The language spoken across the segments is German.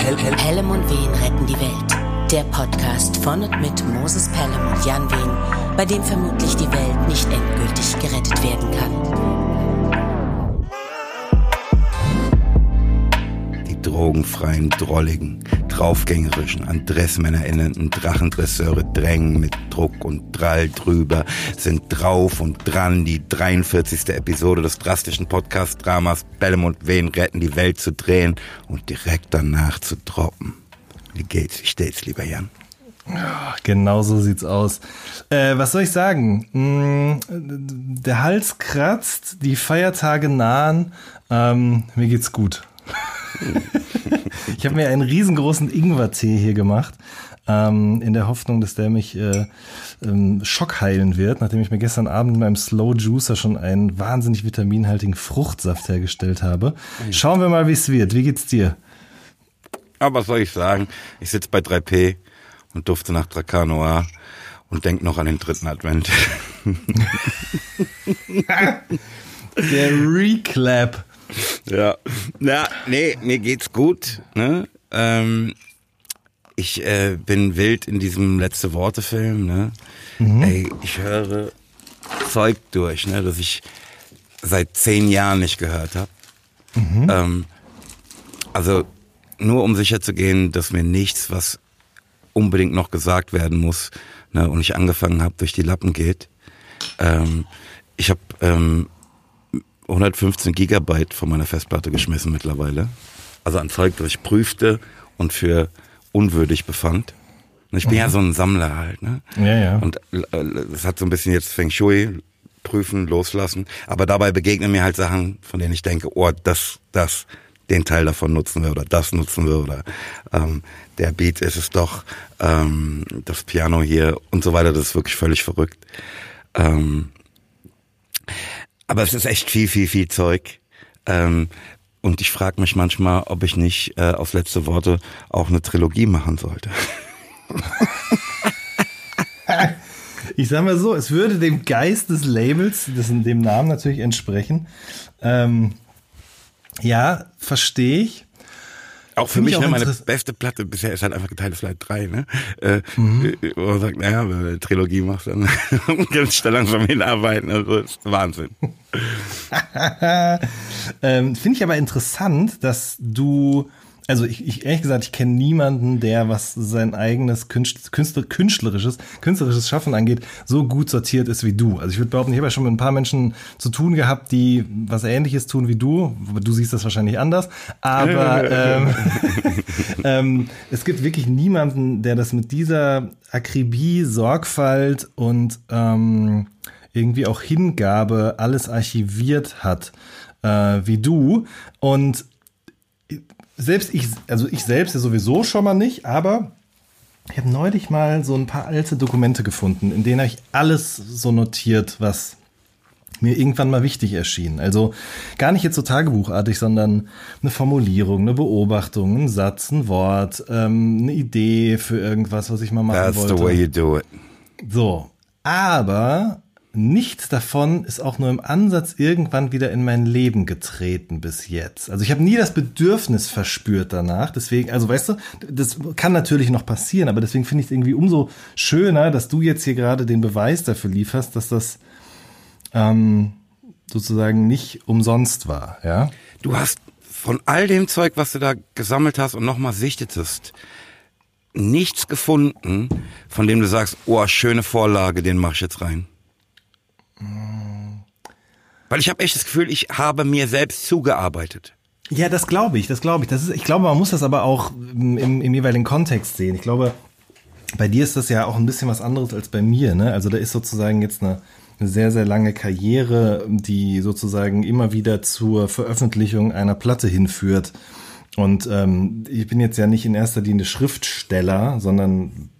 Hel Hel Pelham und Wehen retten die Welt. Der Podcast von und mit Moses Pelham und Jan Wehen, bei dem vermutlich die Welt nicht endgültig gerettet werden kann. Die drogenfreien, drolligen, draufgängerischen, an Dressmänner erinnernden Drachendresseure drängen mit Druck und Drall drüber, sind drauf und dran, die 43. Episode des drastischen Podcast-Dramas Bellem und Wehen retten die Welt zu drehen und direkt danach zu droppen. Wie geht's? Wie steht's, lieber Jan? Genau so sieht's aus. Äh, was soll ich sagen? Hm, der Hals kratzt, die Feiertage nahen. Ähm, mir geht's gut. ich habe mir einen riesengroßen Ingwer-Tee hier gemacht, ähm, in der Hoffnung, dass der mich äh, ähm, schockheilen wird, nachdem ich mir gestern Abend in meinem Slow Juicer schon einen wahnsinnig vitaminhaltigen Fruchtsaft hergestellt habe. Schauen wir mal, wie es wird. Wie geht's dir? Aber was soll ich sagen? Ich sitze bei 3P und dufte nach Dracanoa und denk noch an den dritten Advent. der Reclap. Ja. Na, nee, mir geht's gut. Ne? Ähm, ich äh, bin wild in diesem letzte Worte Film. Ne? Mhm. Ey, ich höre Zeug durch, ne, das ich seit zehn Jahren nicht gehört habe. Mhm. Ähm, also nur um sicher zu gehen, dass mir nichts, was unbedingt noch gesagt werden muss, ne, und ich angefangen habe, durch die Lappen geht. Ähm, ich habe ähm, 115 Gigabyte von meiner Festplatte geschmissen mittlerweile. Also an Zeug, das ich prüfte und für unwürdig befand. Und ich bin mhm. ja so ein Sammler halt, ne? Ja, ja. Und äh, es hat so ein bisschen jetzt Feng Shui prüfen, loslassen. Aber dabei begegnen mir halt Sachen, von denen ich denke, oh, das, das, den Teil davon nutzen wir oder das nutzen wir oder ähm, der Beat ist es doch, ähm, das Piano hier und so weiter. Das ist wirklich völlig verrückt. Ähm, aber es ist echt viel, viel, viel Zeug. Ähm, und ich frage mich manchmal, ob ich nicht äh, aus letzte Worte auch eine Trilogie machen sollte. ich sag mal so, es würde dem Geist des Labels, dessen, dem Namen natürlich entsprechen. Ähm, ja, verstehe ich. Auch für mich, ne, meine beste Platte bisher ist halt einfach geteiltes Leid 3, ne? Äh, mhm. Wo man sagt, naja, wenn du eine Trilogie machst, dann kannst du da langsam hinarbeiten. Also ist Wahnsinn. ähm, Finde ich aber interessant, dass du also ich, ich ehrlich gesagt, ich kenne niemanden, der, was sein eigenes Künstler, künstlerisches, künstlerisches Schaffen angeht, so gut sortiert ist wie du. Also ich würde behaupten, ich habe ja schon mit ein paar Menschen zu tun gehabt, die was ähnliches tun wie du. Du siehst das wahrscheinlich anders. Aber ähm, ähm, es gibt wirklich niemanden, der das mit dieser Akribie, Sorgfalt und ähm, irgendwie auch Hingabe alles archiviert hat äh, wie du. Und selbst ich, also ich selbst ja sowieso schon mal nicht, aber ich habe neulich mal so ein paar alte Dokumente gefunden, in denen habe ich alles so notiert, was mir irgendwann mal wichtig erschien. Also gar nicht jetzt so tagebuchartig, sondern eine Formulierung, eine Beobachtung, ein Satz, ein Wort, ähm, eine Idee für irgendwas, was ich mal machen That's wollte. That's the way you do it. So, aber nichts davon ist auch nur im Ansatz irgendwann wieder in mein Leben getreten bis jetzt. Also ich habe nie das Bedürfnis verspürt danach. Deswegen, also weißt du, das kann natürlich noch passieren, aber deswegen finde ich es irgendwie umso schöner, dass du jetzt hier gerade den Beweis dafür lieferst, dass das ähm, sozusagen nicht umsonst war. Ja. Du hast von all dem Zeug, was du da gesammelt hast und nochmal sichtetest, nichts gefunden, von dem du sagst, oh, schöne Vorlage, den mach ich jetzt rein. Weil ich habe echt das Gefühl, ich habe mir selbst zugearbeitet. Ja, das glaube ich, das glaube ich. Das ist, ich glaube, man muss das aber auch im, im jeweiligen Kontext sehen. Ich glaube, bei dir ist das ja auch ein bisschen was anderes als bei mir. Ne? Also da ist sozusagen jetzt eine, eine sehr, sehr lange Karriere, die sozusagen immer wieder zur Veröffentlichung einer Platte hinführt. Und ähm, ich bin jetzt ja nicht in erster Linie Schriftsteller, sondern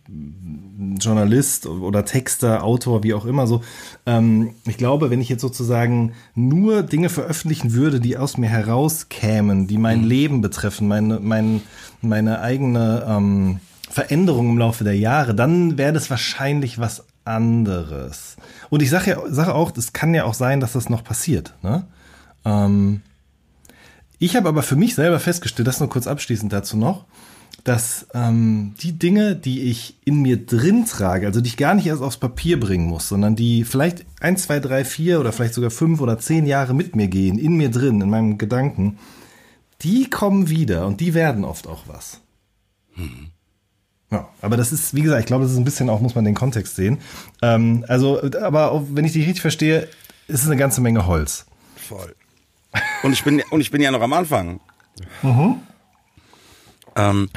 Journalist oder Texter, Autor, wie auch immer so. Ähm, ich glaube, wenn ich jetzt sozusagen nur Dinge veröffentlichen würde, die aus mir herauskämen, die mein mhm. Leben betreffen, meine, mein, meine eigene ähm, Veränderung im Laufe der Jahre, dann wäre das wahrscheinlich was anderes. Und ich sage ja, sage auch, es kann ja auch sein, dass das noch passiert. Ne? Ähm, Ich habe aber für mich selber festgestellt, das nur kurz abschließend dazu noch, dass ähm, die Dinge, die ich in mir drin trage, also die ich gar nicht erst aufs Papier bringen muss, sondern die vielleicht ein, zwei, drei, vier oder vielleicht sogar fünf oder zehn Jahre mit mir gehen, in mir drin, in meinem Gedanken, die kommen wieder und die werden oft auch was. Mhm. Ja, aber das ist, wie gesagt, ich glaube, das ist ein bisschen auch, muss man den Kontext sehen. Ähm, also, aber wenn ich dich richtig verstehe, ist es eine ganze Menge Holz. Voll. Und ich bin, und ich bin ja noch am Anfang. Mhm. Ähm,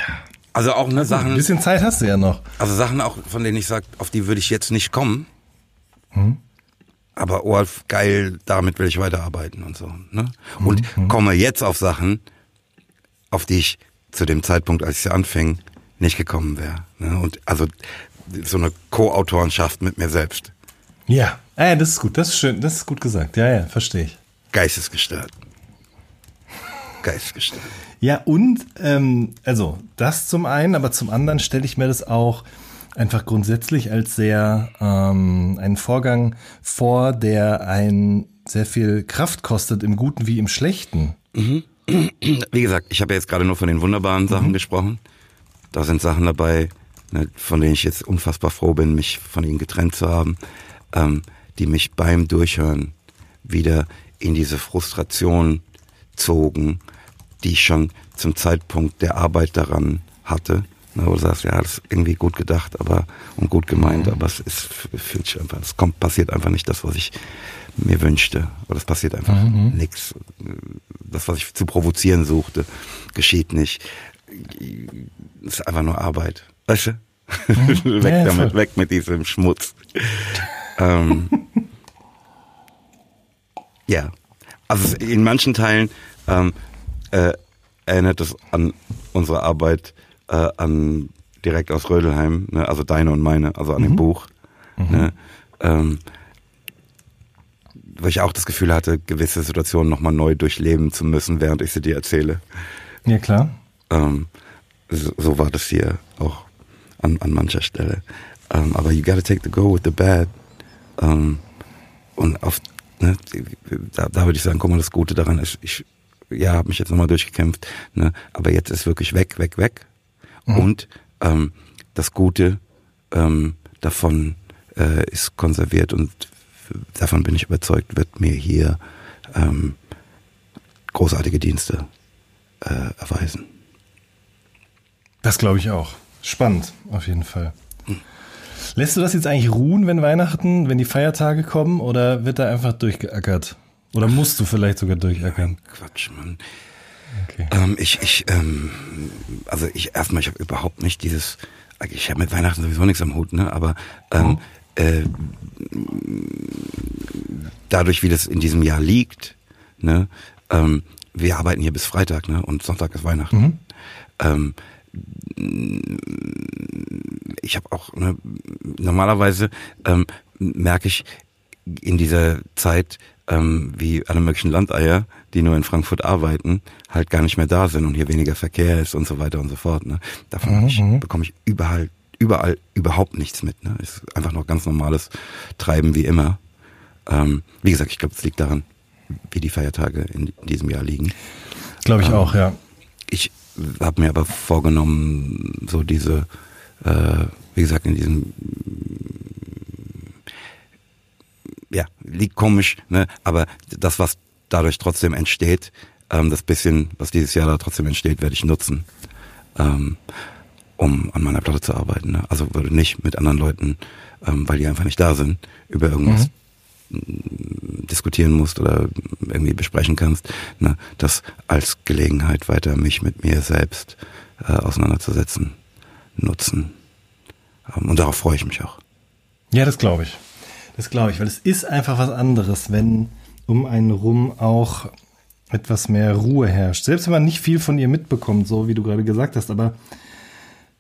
also auch ne Sachen. Ein bisschen Zeit hast du ja noch. Also Sachen auch, von denen ich sage, auf die würde ich jetzt nicht kommen. Mhm. Aber oh, geil, damit will ich weiterarbeiten und so. Ne? Und mhm. komme jetzt auf Sachen, auf die ich zu dem Zeitpunkt, als ich sie anfing, nicht gekommen wäre. Ne? Und also so eine Co-Autorenschaft mit mir selbst. Ja, äh, das ist gut, das ist schön, das ist gut gesagt. Ja, ja, verstehe ich. Geistesgestört. Geistesgestört. Ja, und ähm, also das zum einen, aber zum anderen stelle ich mir das auch einfach grundsätzlich als sehr ähm, einen Vorgang vor, der ein sehr viel Kraft kostet, im Guten wie im Schlechten. Mhm. Wie gesagt, ich habe ja jetzt gerade nur von den wunderbaren Sachen mhm. gesprochen. Da sind Sachen dabei, ne, von denen ich jetzt unfassbar froh bin, mich von ihnen getrennt zu haben, ähm, die mich beim Durchhören wieder in diese Frustration zogen, die ich schon zum Zeitpunkt der Arbeit daran hatte. Ne, wo du sagst, ja, das ist irgendwie gut gedacht, aber und gut gemeint, mhm. aber es ist fühlt sich einfach, es kommt, passiert einfach nicht das, was ich mir wünschte. Oder es passiert einfach mhm. nichts. Das, was ich zu provozieren suchte, geschieht nicht. Es ist einfach nur Arbeit. Weißt du? Mhm. weg ja, damit, voll. weg mit diesem Schmutz. ähm, ja. Also in manchen Teilen ähm, äh, erinnert es an unsere Arbeit äh, an direkt aus Rödelheim, ne? also deine und meine, also an mhm. dem Buch. Mhm. Ne? Ähm, weil ich auch das Gefühl hatte, gewisse Situationen nochmal neu durchleben zu müssen, während ich sie dir erzähle. Ja, klar. Ähm, so, so, war das hier auch an, an mancher Stelle. Ähm, aber you gotta take the go with the bad. Ähm, und auf, ne, da, da würde ich sagen, guck mal, das Gute daran ist, ich ja, habe mich jetzt nochmal durchgekämpft, ne, aber jetzt ist wirklich weg, weg, weg. Mhm. Und ähm, das Gute ähm, davon äh, ist konserviert und davon bin ich überzeugt, wird mir hier ähm, großartige Dienste äh, erweisen. Das glaube ich auch. Spannend, auf jeden Fall. Lässt du das jetzt eigentlich ruhen, wenn Weihnachten, wenn die Feiertage kommen, oder wird da einfach durchgeackert? Oder musst du vielleicht sogar durchackern? Quatsch, Mann. Okay. Ähm, ich, ich, ähm, also ich erstmal, ich habe überhaupt nicht dieses, ich habe mit Weihnachten sowieso nichts am Hut, ne? Aber ähm, mhm. äh, dadurch, wie das in diesem Jahr liegt, ne, ähm, wir arbeiten hier bis Freitag, ne? Und Sonntag ist Weihnachten. Mhm. Ähm, ich habe auch ne, normalerweise ähm, merke ich in dieser Zeit ähm, wie alle möglichen Landeier, die nur in Frankfurt arbeiten, halt gar nicht mehr da sind und hier weniger Verkehr ist und so weiter und so fort. Ne? Davon mhm. bekomme ich überall, überall überhaupt nichts mit. Ne? Ist einfach noch ganz normales Treiben wie immer. Ähm, wie gesagt, ich glaube, es liegt daran, wie die Feiertage in, in diesem Jahr liegen. Glaube ich ähm, auch, ja. Ich habe mir aber vorgenommen, so diese, äh, wie gesagt, in diesem ja, liegt komisch, ne? aber das, was dadurch trotzdem entsteht, ähm, das bisschen, was dieses Jahr da trotzdem entsteht, werde ich nutzen, ähm, um an meiner Platte zu arbeiten. Ne? Also würde nicht mit anderen Leuten, ähm, weil die einfach nicht da sind, über irgendwas mhm. diskutieren musst oder irgendwie besprechen kannst, ne? das als Gelegenheit weiter mich mit mir selbst äh, auseinanderzusetzen, nutzen. Ähm, und darauf freue ich mich auch. Ja, das glaube ich. Das glaube ich, weil es ist einfach was anderes, wenn um einen rum auch etwas mehr Ruhe herrscht. Selbst wenn man nicht viel von ihr mitbekommt, so wie du gerade gesagt hast, aber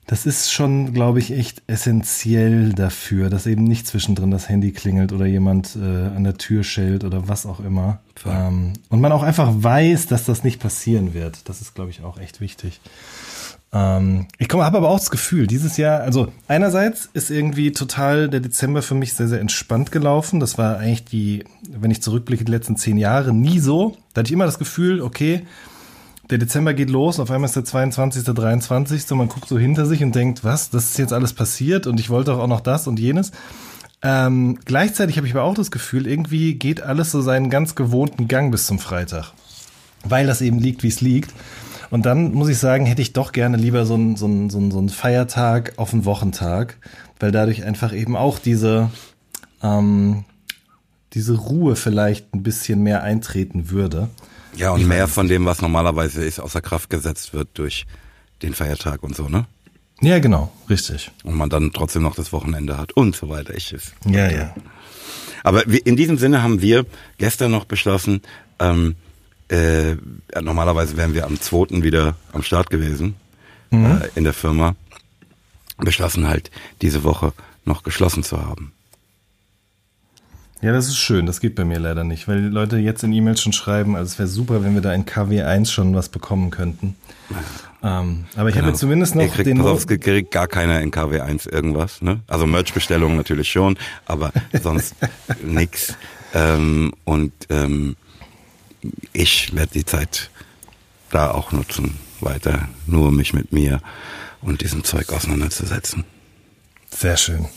das ist schon, glaube ich, echt essentiell dafür, dass eben nicht zwischendrin das Handy klingelt oder jemand äh, an der Tür schellt oder was auch immer. Ähm, und man auch einfach weiß, dass das nicht passieren wird. Das ist, glaube ich, auch echt wichtig. Ähm, ich komme, habe aber auch das Gefühl, dieses Jahr, also einerseits ist irgendwie total der Dezember für mich sehr, sehr entspannt gelaufen. Das war eigentlich die, wenn ich zurückblicke, die letzten zehn Jahre nie so. Da hatte ich immer das Gefühl, okay, der Dezember geht los, auf einmal ist der 22., 23. Und man guckt so hinter sich und denkt, was, das ist jetzt alles passiert und ich wollte doch auch noch das und jenes. Ähm, gleichzeitig habe ich aber auch das Gefühl, irgendwie geht alles so seinen ganz gewohnten Gang bis zum Freitag. Weil das eben liegt, wie es liegt. Und dann muss ich sagen, hätte ich doch gerne lieber so einen, so einen, so einen, so einen Feiertag auf einen Wochentag, weil dadurch einfach eben auch diese, ähm, diese Ruhe vielleicht ein bisschen mehr eintreten würde. Ja, und mehr von dem, was normalerweise ist, außer Kraft gesetzt wird durch den Feiertag und so, ne? Ja, genau, richtig. Und man dann trotzdem noch das Wochenende hat und so weiter. Ich ist. Ja, ja. Aber in diesem Sinne haben wir gestern noch beschlossen, ähm, äh, normalerweise wären wir am 2. wieder am Start gewesen mhm. äh, in der Firma, beschlossen halt diese Woche noch geschlossen zu haben. Ja, das ist schön. Das geht bei mir leider nicht, weil die Leute jetzt in E-Mails schon schreiben, also es wäre super, wenn wir da in KW1 schon was bekommen könnten. Ähm, aber ich genau. habe zumindest noch kriegt, den. Pass auf, kriegt gar keiner in KW1 irgendwas, ne? Also Merch-Bestellungen natürlich schon, aber sonst nix. Ähm, und ähm, ich werde die Zeit da auch nutzen, weiter nur mich mit mir und diesem Zeug auseinanderzusetzen. Sehr schön.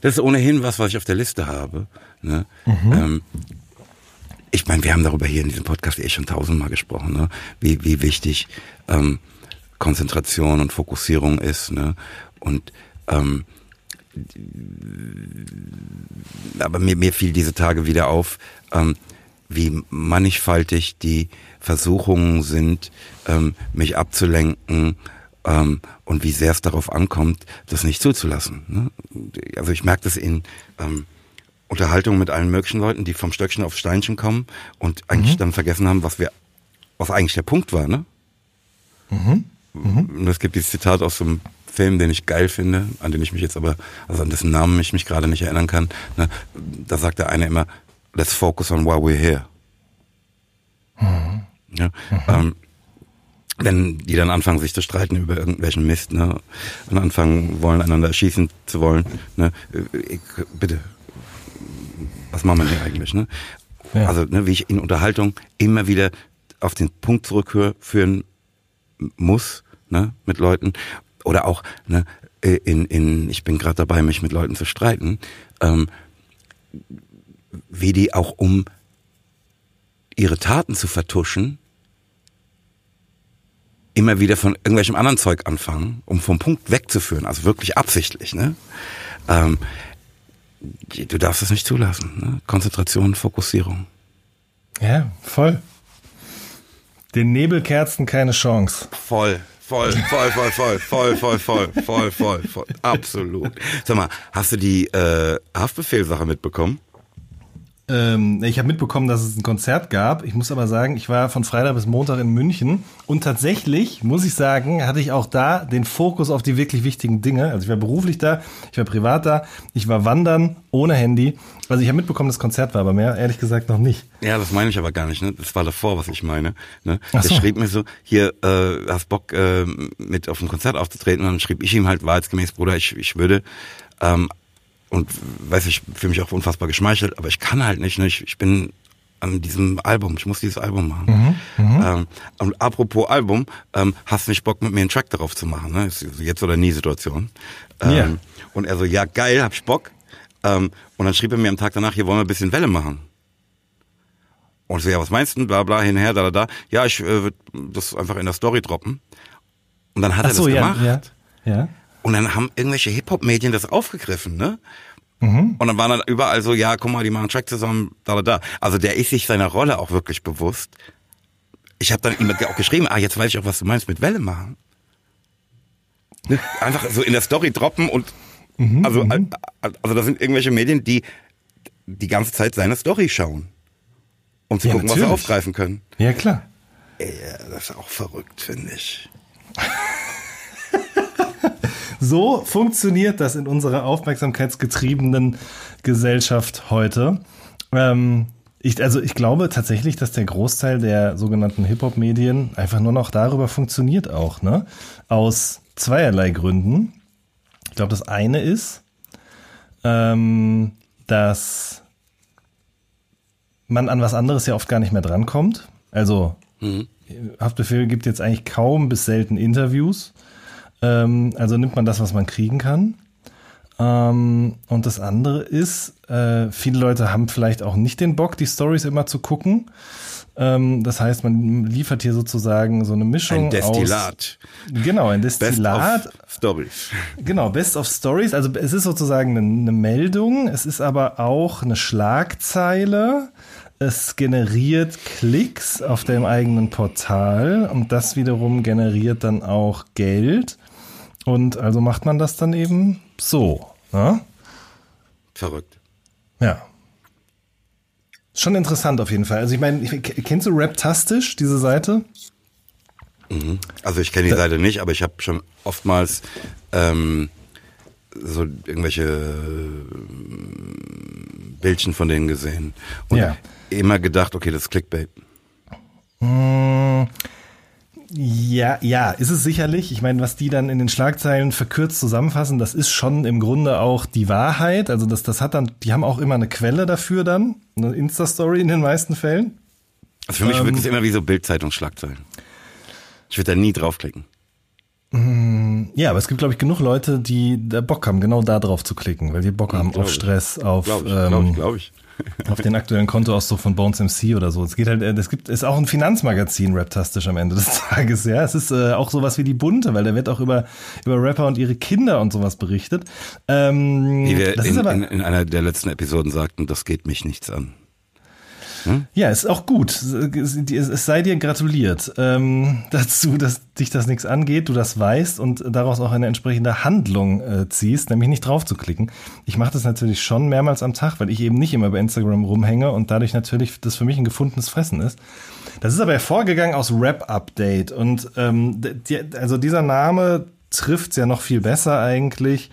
Das ist ohnehin was, was ich auf der Liste habe. Ne? Mhm. Ähm, ich meine, wir haben darüber hier in diesem Podcast eh schon tausendmal gesprochen, ne? wie, wie wichtig ähm, Konzentration und Fokussierung ist. Ne? Und ähm, aber mir, mir fiel diese Tage wieder auf, ähm, wie mannigfaltig die Versuchungen sind, ähm, mich abzulenken ähm, und wie sehr es darauf ankommt, das nicht zuzulassen. Ne? Also ich merke das in ähm, Unterhaltungen mit allen möglichen Leuten, die vom Stöckchen auf Steinchen kommen und eigentlich mhm. dann vergessen haben, was wir, was eigentlich der Punkt war. Ne? Mhm. Mhm. Es gibt dieses Zitat aus so einem Film, den ich geil finde, an den ich mich jetzt aber, also an dessen Namen ich mich gerade nicht erinnern kann. Ne? Da sagt der eine immer, let's focus on why we're here. Mhm. Ja, mhm. ähm, wenn die dann anfangen, sich zu streiten über irgendwelchen Mist, ne, und anfangen wollen, einander erschießen zu wollen, ne, ich, bitte, was machen wir denn eigentlich, ne? Ja. Also, ne, wie ich in Unterhaltung immer wieder auf den Punkt zurückführen muss, ne, mit Leuten, oder auch, ne, in, in, ich bin gerade dabei, mich mit Leuten zu streiten, ähm, wie die auch um ihre Taten zu vertuschen, immer wieder von irgendwelchem anderen Zeug anfangen, um vom Punkt wegzuführen, also wirklich absichtlich. Ne? Ähm, du darfst es nicht zulassen. Ne? Konzentration, Fokussierung. Ja, voll. Den Nebelkerzen keine Chance. Voll, voll, voll, voll, voll, voll, voll, voll, voll, voll, voll, absolut. Sag mal, hast du die äh, Haftbefehlsache mitbekommen? Ähm, ich habe mitbekommen, dass es ein Konzert gab. Ich muss aber sagen, ich war von Freitag bis Montag in München und tatsächlich, muss ich sagen, hatte ich auch da den Fokus auf die wirklich wichtigen Dinge. Also ich war beruflich da, ich war privat da, ich war wandern ohne Handy. Also ich habe mitbekommen, das Konzert war, aber mehr ehrlich gesagt noch nicht. Ja, das meine ich aber gar nicht. Ne? Das war davor, was ich meine. Ne? Der so. schrieb mir so, hier, äh, hast Bock äh, mit auf ein Konzert aufzutreten? Und dann schrieb ich ihm halt wahrheitsgemäß, Bruder, ich, ich würde ähm, und weiß ich, fühle mich auch unfassbar geschmeichelt, aber ich kann halt nicht, ne? ich, ich bin an diesem Album, ich muss dieses Album machen. Mhm, mhm. ähm, und apropos Album, ähm, hast du nicht Bock mit mir einen Track darauf zu machen, ne? Ist jetzt oder nie Situation. Ähm, yeah. Und er so, ja geil, hab ich Bock. Ähm, und dann schrieb er mir am Tag danach, hier wollen wir ein bisschen Welle machen. Und ich so, ja, was meinst du? Bla bla, hinher, da, da, da. Ja, ich äh, würde das einfach in der Story droppen. Und dann hat Ach er das ja, gemacht. Ja, ja. Und dann haben irgendwelche Hip-Hop-Medien das aufgegriffen, ne? Mhm. Und dann waren dann überall so, ja, guck mal, die machen Track zusammen, da, da, da. Also der ist sich seiner Rolle auch wirklich bewusst. Ich habe dann ihm auch geschrieben, ah, jetzt weiß ich auch, was du meinst mit Welle machen. Ne? Einfach so in der Story droppen und mhm, also, mhm. also das sind irgendwelche Medien, die die ganze Zeit seine Story schauen. Um zu ja, gucken, natürlich. was sie aufgreifen können. Ja, klar. Ja, das ist auch verrückt, finde ich. So funktioniert das in unserer aufmerksamkeitsgetriebenen Gesellschaft heute. Ähm, ich, also ich glaube tatsächlich, dass der Großteil der sogenannten Hip-Hop-Medien einfach nur noch darüber funktioniert auch, ne? Aus zweierlei Gründen. Ich glaube, das eine ist, ähm, dass man an was anderes ja oft gar nicht mehr drankommt. Also Mhm. Haftbefehl gibt jetzt eigentlich kaum bis selten Interviews. Ähm, also nimmt man das, was man kriegen kann. Ähm, und das andere ist, äh, viele Leute haben vielleicht auch nicht den Bock, die Stories immer zu gucken. Ähm, das heißt, man liefert hier sozusagen so eine Mischung ein Destillat. Aus, genau, ein Destillat. Best of Stories. Genau, Best of Stories. Also es ist sozusagen eine, eine Meldung, es ist aber auch eine Schlagzeile. Es generiert Klicks auf dem eigenen Portal und das wiederum generiert dann auch Geld. Und also macht man das dann eben so. Ne? Verrückt. Ja. Schon interessant auf jeden Fall. Also ich meine, kennst du Raptastisch, diese Seite? Mhm. Also ich kenne die Seite nicht, aber ich habe schon oftmals ähm, so irgendwelche äh, Bildchen von denen gesehen und ja. immer gedacht, okay, das ist Clickbait. Mmh. Ja, ja, ist es sicherlich. Ich meine, was die dann in den Schlagzeilen verkürzt zusammenfassen, das ist schon im Grunde auch die Wahrheit. Also das, das hat dann, die haben auch immer eine Quelle dafür dann, eine Insta-Story in den meisten Fällen. Also für mich ähm, wirkt es immer wie so Bildzeitungsschlagzeilen. Ich würde da nie draufklicken. Mm, ja, aber es gibt, glaube ich, genug Leute, die da Bock haben, genau da drauf zu klicken, weil die Bock haben auf Stress, auf glaub ich, ähm, glaub ich, glaub ich auf den aktuellen Kontoauszug von Bones MC oder so. Es geht halt, es gibt, ist auch ein Finanzmagazin raptastisch am Ende des Tages, ja. Es ist äh, auch sowas wie die Bunte, weil da wird auch über, über Rapper und ihre Kinder und sowas berichtet. Ähm, wie wir in, aber, in, in einer der letzten Episoden sagten, das geht mich nichts an. Hm? Ja, ist auch gut. Es sei dir gratuliert ähm, dazu, dass dich das nichts angeht, du das weißt und daraus auch eine entsprechende Handlung äh, ziehst, nämlich nicht drauf zu klicken. Ich mache das natürlich schon mehrmals am Tag, weil ich eben nicht immer bei Instagram rumhänge und dadurch natürlich das für mich ein gefundenes Fressen ist. Das ist aber hervorgegangen aus Rap Update und ähm, die, also dieser Name trifft ja noch viel besser eigentlich.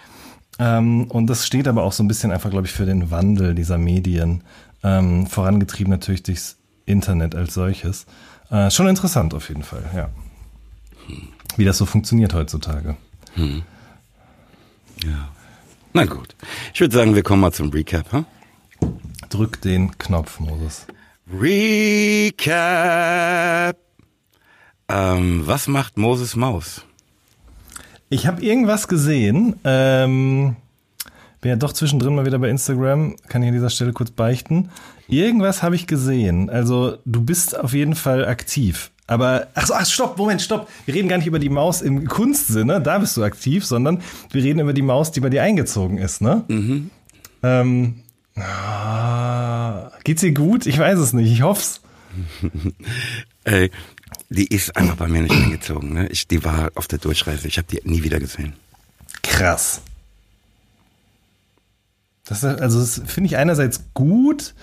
Ähm, und das steht aber auch so ein bisschen einfach, glaube ich, für den Wandel dieser Medien ähm, vorangetrieben natürlich durchs Internet als solches. Äh, schon interessant auf jeden Fall, ja. Wie das so funktioniert heutzutage. Hm. Ja. Na gut. Ich würde sagen, wir kommen mal zum Recap. Huh? Drück den Knopf, Moses. Recap. Ähm, was macht Moses Maus? Ich habe irgendwas gesehen. Ähm, bin ja doch zwischendrin mal wieder bei Instagram, kann ich an dieser Stelle kurz beichten. Irgendwas habe ich gesehen. Also du bist auf jeden Fall aktiv. Aber, ach so, ach, stopp, Moment, stopp. Wir reden gar nicht über die Maus im Kunstsinne, da bist du aktiv, sondern wir reden über die Maus, die bei dir eingezogen ist, ne? Mhm. Ähm, ah, geht's dir gut? Ich weiß es nicht, ich hoff's. Ey, die ist einfach bei mir nicht eingezogen, ne? Ich, die war auf der Durchreise, ich habe die nie wieder gesehen. Krass. Das, also das finde ich einerseits gut,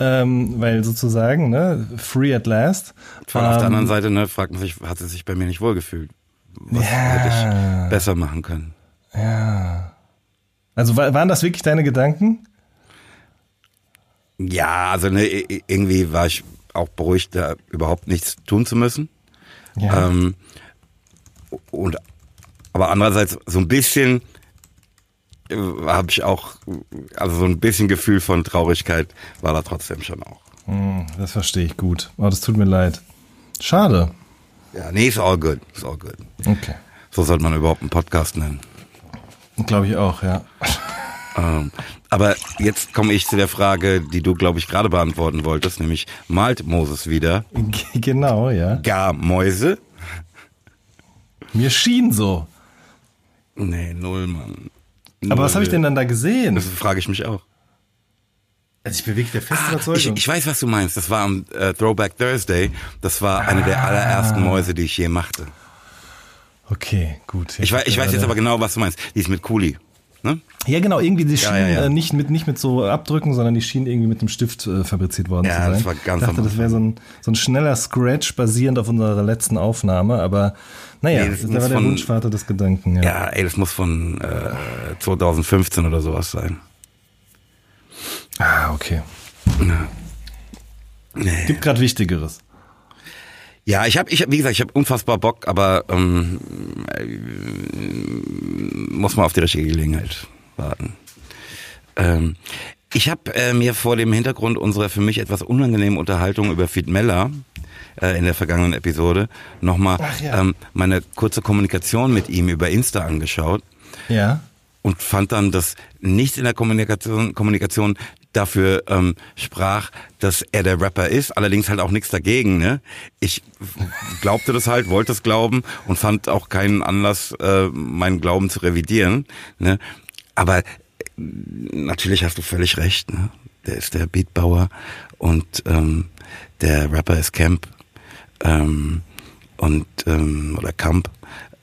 ähm, weil sozusagen, ne, free at last. Von ähm, auf der anderen ähm, Seite, ne, fragt man sich, hat sie sich bei mir nicht wohlgefühlt? Was ja, hätte ich besser machen können? Ja. Also waren das wirklich deine Gedanken? Ja, also ne, irgendwie war ich auch beruhigt, da überhaupt nichts tun zu müssen. Ja. Ähm, und aber andererseits so ein bisschen habe ich auch, also so ein bisschen Gefühl von Traurigkeit war da trotzdem schon auch. Hm, das verstehe ich gut. Aber oh, das tut mir leid. Schade. Ja, nee, ist all good. Ist all good. Okay. So sollte man überhaupt einen Podcast nennen. Glaube ich auch, ja. Ähm, aber jetzt komme ich zu der Frage, die du, glaube ich, gerade beantworten wolltest, nämlich malt Moses wieder? Genau, ja. Gar Mäuse? Mir schien so. Nee, null, Mann. Aber was habe ich denn dann da gesehen? Das frage ich mich auch. Also ich bewege der festen ah, Überzeugung. Ich, ich, weiß, was du meinst. Das war am äh, Throwback Thursday. Das war ah. eine der allerersten Mäuse, die ich je machte. Okay, gut. Ich, weiß, ich weiß jetzt aber genau, was du meinst. Die ist mit Kuli. Ne? Ja, genau, irgendwie die schienen ja, ja, ja. Äh, nicht mit nicht mit so Abdrücken, sondern die schienen irgendwie mit einem Stift äh, fabriziert worden ja, zu sein. Das war ganz ich dachte, das wäre so ein, so ein schneller Scratch basierend auf unserer letzten Aufnahme, aber naja, nee, das, das war der von, Wunschvater des Gedanken. Ja. ja, ey, das muss von äh, 2015 oder sowas sein. Ah, okay. Ja. Nee. Gibt gerade Wichtigeres. Ja, ich habe, ich hab, wie gesagt, ich habe unfassbar Bock, aber ähm, äh, muss man auf die richtige Gelegenheit warten. Ähm, ich habe äh, mir vor dem Hintergrund unserer für mich etwas unangenehmen Unterhaltung über Fied Meller äh, in der vergangenen Episode nochmal ja. ähm, meine kurze Kommunikation mit ihm über Insta angeschaut Ja. und fand dann, dass nichts in der Kommunikation, Kommunikation dafür ähm, sprach, dass er der Rapper ist, allerdings halt auch nichts dagegen. Ne? Ich glaubte das halt, wollte es glauben und fand auch keinen Anlass, äh, meinen Glauben zu revidieren. Ne? Aber äh, natürlich hast du völlig recht. Ne? Der ist der Beatbauer und ähm, der Rapper ist Camp ähm, und ähm, oder Camp,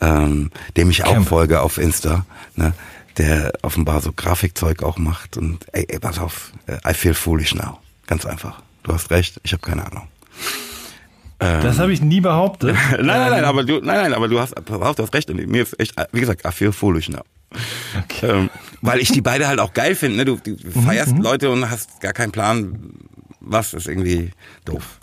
ähm, dem ich auch Camp. folge auf Insta, ne? der offenbar so Grafikzeug auch macht und ey, ey pass auf, äh, I feel foolish now, ganz einfach. Du hast recht, ich habe keine Ahnung. Das habe ich nie behauptet. Nein, nein, nein, aber du, nein, nein, aber du hast, pass auf, du hast recht. Und mir ist echt, wie gesagt, I feel foolish now. Ähm, weil ich die beide halt auch geil finde. Ne? Du, du feierst Leute und hast gar keinen Plan, was ist irgendwie doof.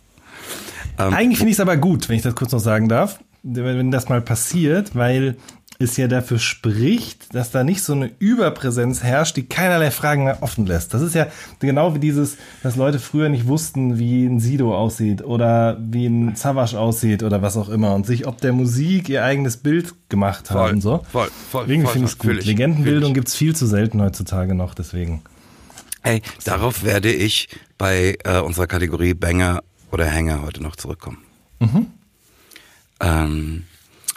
Eigentlich finde ich es aber gut, wenn ich das kurz noch sagen darf, wenn das mal passiert, weil es ja dafür spricht, dass da nicht so eine Überpräsenz herrscht, die keinerlei Fragen mehr offen lässt. Das ist ja genau wie dieses, dass Leute früher nicht wussten, wie ein Sido aussieht oder wie ein Savage aussieht oder was auch immer und sich ob der Musik ihr eigenes Bild gemacht haben Voll, und so. voll, voll, Irgendwie finde ich es gut. Legendenbildung ich. gibt's viel zu selten heutzutage noch, deswegen. Hey, darauf werde ich bei äh, unserer Kategorie Banger oder Hänger heute noch zurückkommen. Ähm,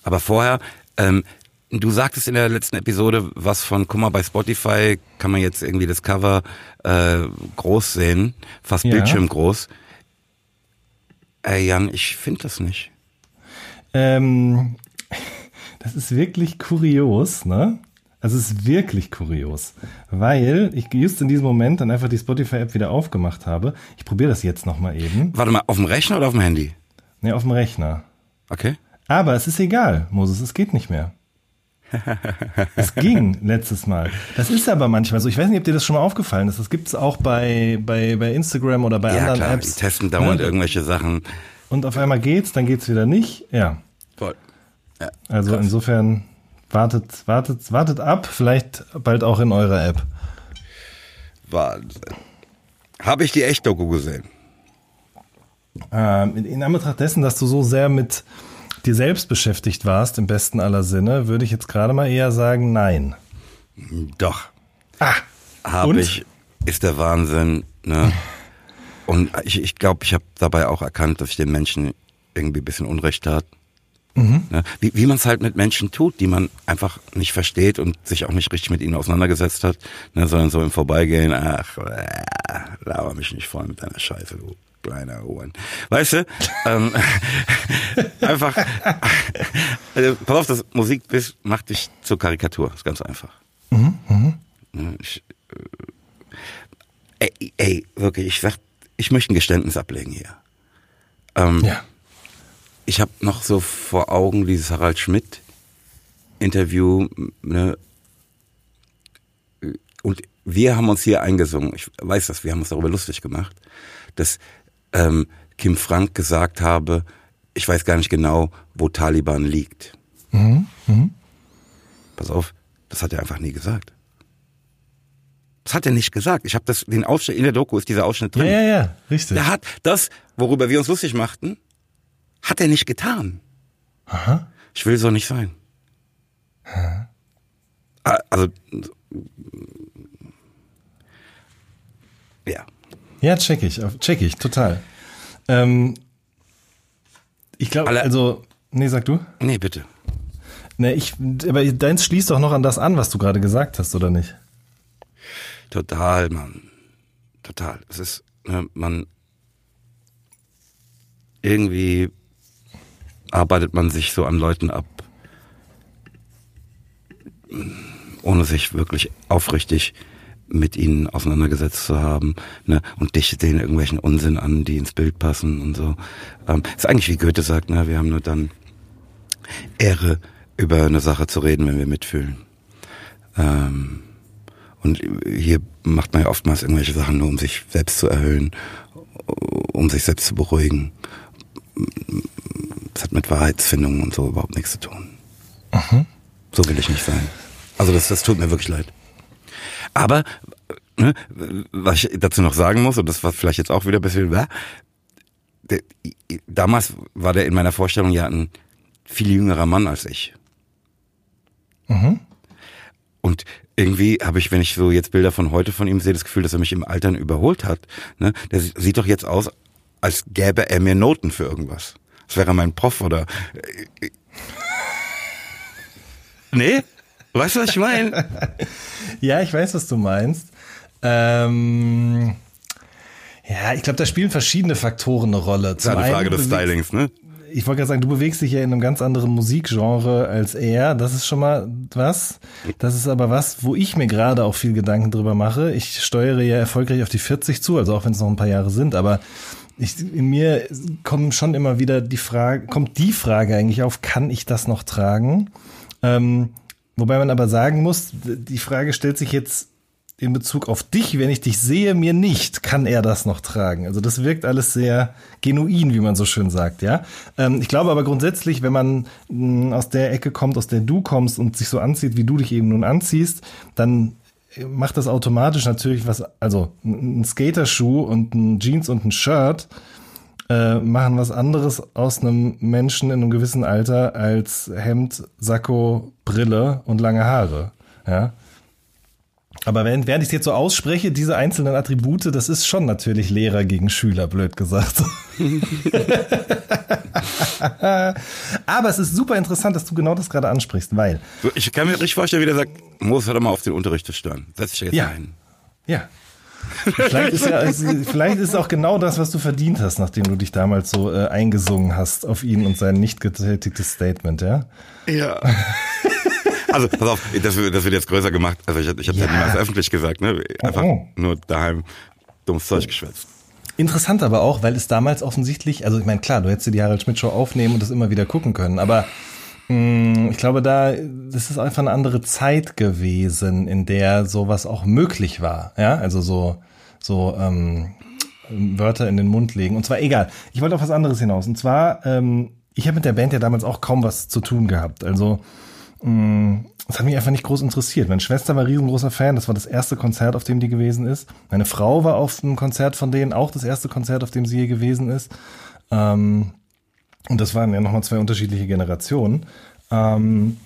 aber vorher, ähm, du sagtest in der letzten Episode was von, guck mal, bei Spotify kann man jetzt irgendwie das Cover äh, groß sehen, fast Ja. bildschirmgroß. Ey Jan, ich finde das nicht. Ähm, das ist wirklich kurios, ne? Also es ist wirklich kurios, weil ich just in diesem Moment dann einfach die Spotify-App wieder aufgemacht habe. Ich probiere das jetzt nochmal eben. Warte mal, auf dem Rechner oder auf dem Handy? Ne, auf dem Rechner. Okay. Aber es ist egal, Moses, es geht nicht mehr. es ging letztes Mal. Das ist aber manchmal so. Ich weiß nicht, ob dir das schon mal aufgefallen ist. Das gibt es auch bei, bei, bei Instagram oder bei Ja anderen klar, Apps. die testen dauernd Ne? irgendwelche Sachen. Und auf einmal geht's, dann geht's wieder nicht. Ja. Voll. Ja, Also krass. insofern wartet, wartet, wartet ab, vielleicht bald auch in eurer App. Wahnsinn. Habe ich die Echt-Doku gesehen? Ähm, in, Anbetracht dessen, dass du so sehr mit dir selbst beschäftigt warst, im besten aller Sinne, würde ich jetzt gerade mal eher sagen, nein. Doch. Ah, Habe ich. Ist der Wahnsinn. Ne? Und ich ich, glaube, ich habe dabei auch erkannt, dass ich den Menschen irgendwie ein bisschen Unrecht tat. Ne? Wie, wie man es halt mit Menschen tut, die man einfach nicht versteht und sich auch nicht richtig mit ihnen auseinandergesetzt hat, ne? sondern so im Vorbeigehen, ach, äh, laber mich nicht voll mit deiner Scheiße, du kleiner Ohren. Weißt du? ähm, einfach, also, pass auf, das Musik bist, macht dich zur Karikatur, ist ganz einfach. Ne, Ich, äh, ey, ey, wirklich, ich sag, ich möchte ein Geständnis ablegen hier. Ähm, ja. Ich habe noch so vor Augen dieses Harald Schmidt Interview, ne? Und wir haben uns hier eingesungen. Ich weiß das, wir haben uns darüber lustig gemacht, dass ähm, Kim Frank gesagt habe, ich weiß gar nicht genau, wo Taliban liegt. Pass auf, das hat er einfach nie gesagt. Das hat er nicht gesagt. Ich habe das, den Ausschnitt in der Doku ist dieser Ausschnitt Ja, drin. ja, ja, richtig. Der hat das, worüber wir uns lustig machten, hat er nicht getan. Aha. Ich will so nicht sein. Ah, Also, ja. Ja, check ich, check ich, total. Ähm, ich glaube, also, nee, sag du. Nee, bitte. Nee, ich, aber deins schließt doch noch an das an, was du gerade gesagt hast, oder nicht? Total, Mann. Total. Es ist, ne, man, irgendwie arbeitet man sich so an Leuten ab, ohne sich wirklich aufrichtig mit ihnen auseinandergesetzt zu haben, ne, und dichtet denen irgendwelchen Unsinn an, die ins Bild passen und so. Ähm, ist eigentlich wie Goethe sagt, ne, wir haben nur dann Ehre, über eine Sache zu reden, wenn wir mitfühlen. Ähm, und hier macht man ja oftmals irgendwelche Sachen nur, um sich selbst zu erhöhen, um sich selbst zu beruhigen. Das hat mit Wahrheitsfindung und so überhaupt nichts zu tun. So will ich nicht sein. Also das, das tut mir wirklich leid. Aber, ne, was ich dazu noch sagen muss, und das war vielleicht jetzt auch wieder ein bisschen, äh, der, damals war der in meiner Vorstellung ja ein viel jüngerer Mann als ich. Mhm. Und irgendwie habe ich, wenn ich so jetzt Bilder von heute von ihm sehe, das Gefühl, dass er mich im Altern überholt hat. Ne? Der sieht doch jetzt aus, als gäbe er mir Noten für irgendwas. Das wäre mein Prof oder. Nee? Weißt du, was ich meine? ja, ich weiß, was du meinst. Ähm, ja, ich glaube, da spielen verschiedene Faktoren eine Rolle. Zum das ist eine Frage des Stylings, ne? ich wollte gerade sagen, du bewegst dich ja in einem ganz anderen Musikgenre als er. Das ist schon mal was. Das ist aber was, wo ich mir gerade auch viel Gedanken drüber mache. Ich steuere ja erfolgreich auf die 40 zu, also auch wenn es noch ein paar Jahre sind, aber ich, in mir kommen schon immer wieder die Frage, kommt die Frage eigentlich auf, kann ich das noch tragen? Ähm, wobei man aber sagen muss, die Frage stellt sich jetzt in Bezug auf dich, wenn ich dich sehe, mir nicht, kann er das noch tragen. Also das wirkt alles sehr genuin, wie man so schön sagt, ja. Ähm, ich glaube aber grundsätzlich, wenn man mm, aus der Ecke kommt, aus der du kommst und sich so anzieht, wie du dich eben nun anziehst, dann macht das automatisch natürlich was, also ein Skaterschuh und ein Jeans und ein Shirt äh, machen was anderes aus einem Menschen in einem gewissen Alter als Hemd, Sakko, Brille und lange Haare, ja. Aber während, während ich es jetzt so ausspreche, diese einzelnen Attribute, das ist schon natürlich Lehrer gegen Schüler, blöd gesagt. Aber es ist super interessant, dass du genau das gerade ansprichst, weil. Ich kann mir richtig vorstellen, wie der sagt, muss halt mal auf den Unterricht stören. Setz dich jetzt ja. ein. Ja. vielleicht ist ja, vielleicht ist auch genau das, was du verdient hast, nachdem du dich damals so äh, eingesungen hast auf ihn und sein nicht getätigtes Statement, ja? Ja. Also, pass auf, das, das wird jetzt größer gemacht. Also, ich, ich habe ja. ja niemals öffentlich gesagt, ne? Einfach oh, oh. nur daheim dummes Zeug geschwätzt. Interessant aber auch, weil es damals offensichtlich, also ich meine, klar, du hättest die Harald Schmidt Show aufnehmen und das immer wieder gucken können, aber mh, mm, ich glaube, da, das ist einfach eine andere Zeit gewesen, in der sowas auch möglich war, ja, also so, so, ähm, Wörter in den Mund legen. Und zwar egal. Ich wollte auf was anderes hinaus. Und zwar, ähm, ich habe mit der Band ja damals auch kaum was zu tun gehabt. Also das hat mich einfach nicht groß interessiert. Meine Schwester war riesengroßer Fan. Das war das erste Konzert, auf dem die gewesen ist. Meine Frau war auf einem Konzert von denen, auch das erste Konzert, auf dem sie hier gewesen ist. Ähm, und das waren ja nochmal zwei unterschiedliche Generationen. Ähm,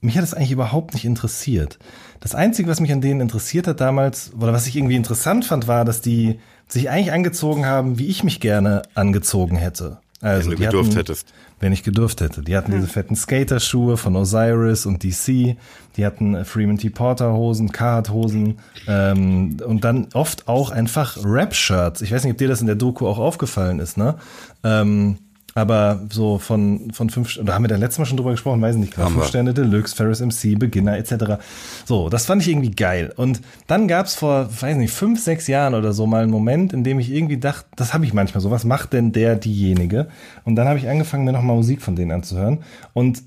mich hat es eigentlich überhaupt nicht interessiert. Das Einzige, was mich an denen interessiert hat damals, oder was ich irgendwie interessant fand, war, dass die sich eigentlich angezogen haben, wie ich mich gerne angezogen hätte. Also, Wenn du gedurft hatten, hättest. Wenn ich gedurft hätte. Die hatten hm. diese fetten Skaterschuhe von Osiris und DC. Die hatten Freeman T. Porter Hosen, Carhartt Hosen ähm, und dann oft auch einfach Rap-Shirts. Ich weiß nicht, ob dir das in der Doku auch aufgefallen ist, ne? Ähm, aber so von, von fünf, oder haben wir da letztes Mal schon drüber gesprochen, weiß ich nicht, klar, fünf Sterne Deluxe, Ferris MC, Beginner etc. So, das fand ich irgendwie geil. Und dann gab's vor, weiß nicht, fünf, sechs Jahren oder so mal einen Moment, in dem ich irgendwie dachte, das habe ich manchmal so, was macht denn der, diejenige? Und dann habe ich angefangen, mir nochmal Musik von denen anzuhören und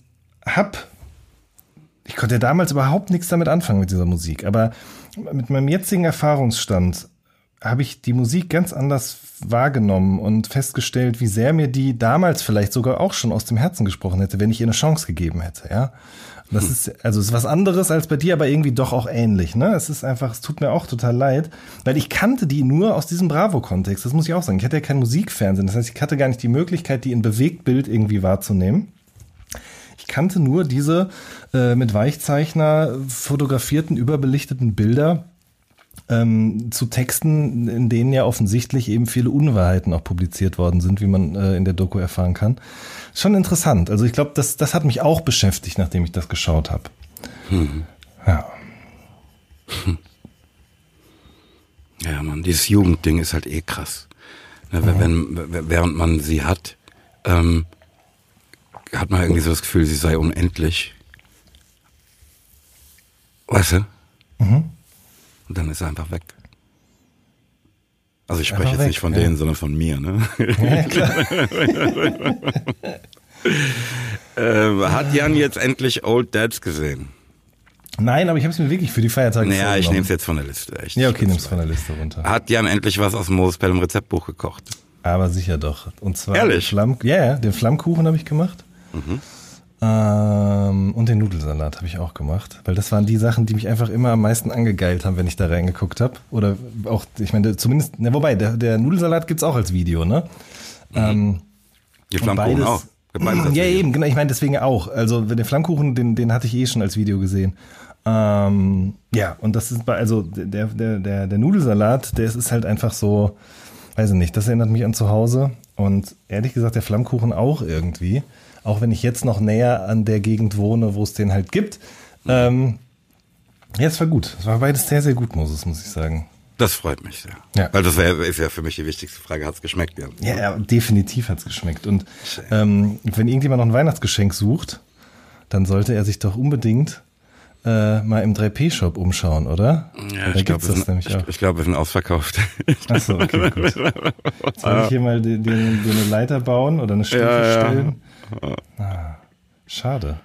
hab, ich konnte ja damals überhaupt nichts damit anfangen mit dieser Musik, aber mit meinem jetzigen Erfahrungsstand habe ich die Musik ganz anders wahrgenommen und festgestellt, wie sehr mir die damals vielleicht sogar auch schon aus dem Herzen gesprochen hätte, wenn ich ihr eine Chance gegeben hätte, ja. Das hm. ist, also ist was anderes als bei dir, aber irgendwie doch auch ähnlich, ne? Es ist einfach, es tut mir auch total leid, weil ich kannte die nur aus diesem Bravo-Kontext, das muss ich auch sagen. Ich hatte ja kein Musikfernsehen, das heißt, ich hatte gar nicht die Möglichkeit, die in Bewegtbild irgendwie wahrzunehmen. Ich kannte nur diese äh, mit Weichzeichner fotografierten, überbelichteten Bilder ähm, zu Texten, in denen ja offensichtlich eben viele Unwahrheiten auch publiziert worden sind, wie man äh, in der Doku erfahren kann. Schon interessant. Also ich glaube, das, das hat mich auch beschäftigt, nachdem ich das geschaut habe. Hm. Ja. Hm. Ja, man, dieses Jugendding ist halt eh krass. Ne, mhm. wenn, während man sie hat, ähm, hat man irgendwie so das Gefühl, sie sei unendlich. Weißt du? Mhm. Und dann ist er einfach weg. Also ich spreche jetzt weg, nicht von ja. denen, sondern von mir. Ne? Ja, äh, hat Jan jetzt endlich Old Dads gesehen? Nein, aber ich habe es mir wirklich für die Feiertage Naja, ich nehme es jetzt von der Liste. Echt. Ja, okay, nimm es von der Liste runter. Hat Jan endlich was aus dem Mospel im Rezeptbuch gekocht? Aber sicher doch. Und zwar Ehrlich? Flamm, ja, yeah, den Flammkuchen habe ich gemacht. Mhm. Ähm, und den Nudelsalat habe ich auch gemacht, weil das waren die Sachen, die mich einfach immer am meisten angegeilt haben, wenn ich da reingeguckt habe. Oder auch, ich meine, zumindest, ne, wobei, der, der Nudelsalat gibt's auch als Video, ne? Ähm, Die Flammkuchen beides- auch. Beides ja, eben, genau. Ich meine, deswegen auch. Also den Flammkuchen, den, den hatte ich eh schon als Video gesehen. Ähm, ja, und das ist bei, also der, der, der, der Nudelsalat, der ist, ist halt einfach so, weiß ich nicht, das erinnert mich an zu Hause. Und ehrlich gesagt, der Flammkuchen auch irgendwie. Auch wenn ich jetzt noch näher an der Gegend wohne, wo es den halt gibt. Ähm, ja, es war gut. Es war beides sehr, sehr gut, Moses, muss ich sagen. Das freut mich sehr. Ja. Weil das ist ja für mich die wichtigste Frage. Hat's geschmeckt? Ja. Ja, ja definitiv hat's geschmeckt. Und ähm, wenn irgendjemand noch ein Weihnachtsgeschenk sucht, dann sollte er sich doch unbedingt äh, mal im 3P-Shop umschauen, oder? Ja, da ich glaube, ich, auch. ich glaub, wir sind ausverkauft. Achso, okay, gut. Soll ich hier mal dir eine Leiter bauen oder eine Stufe ja. stellen? Ah, schade.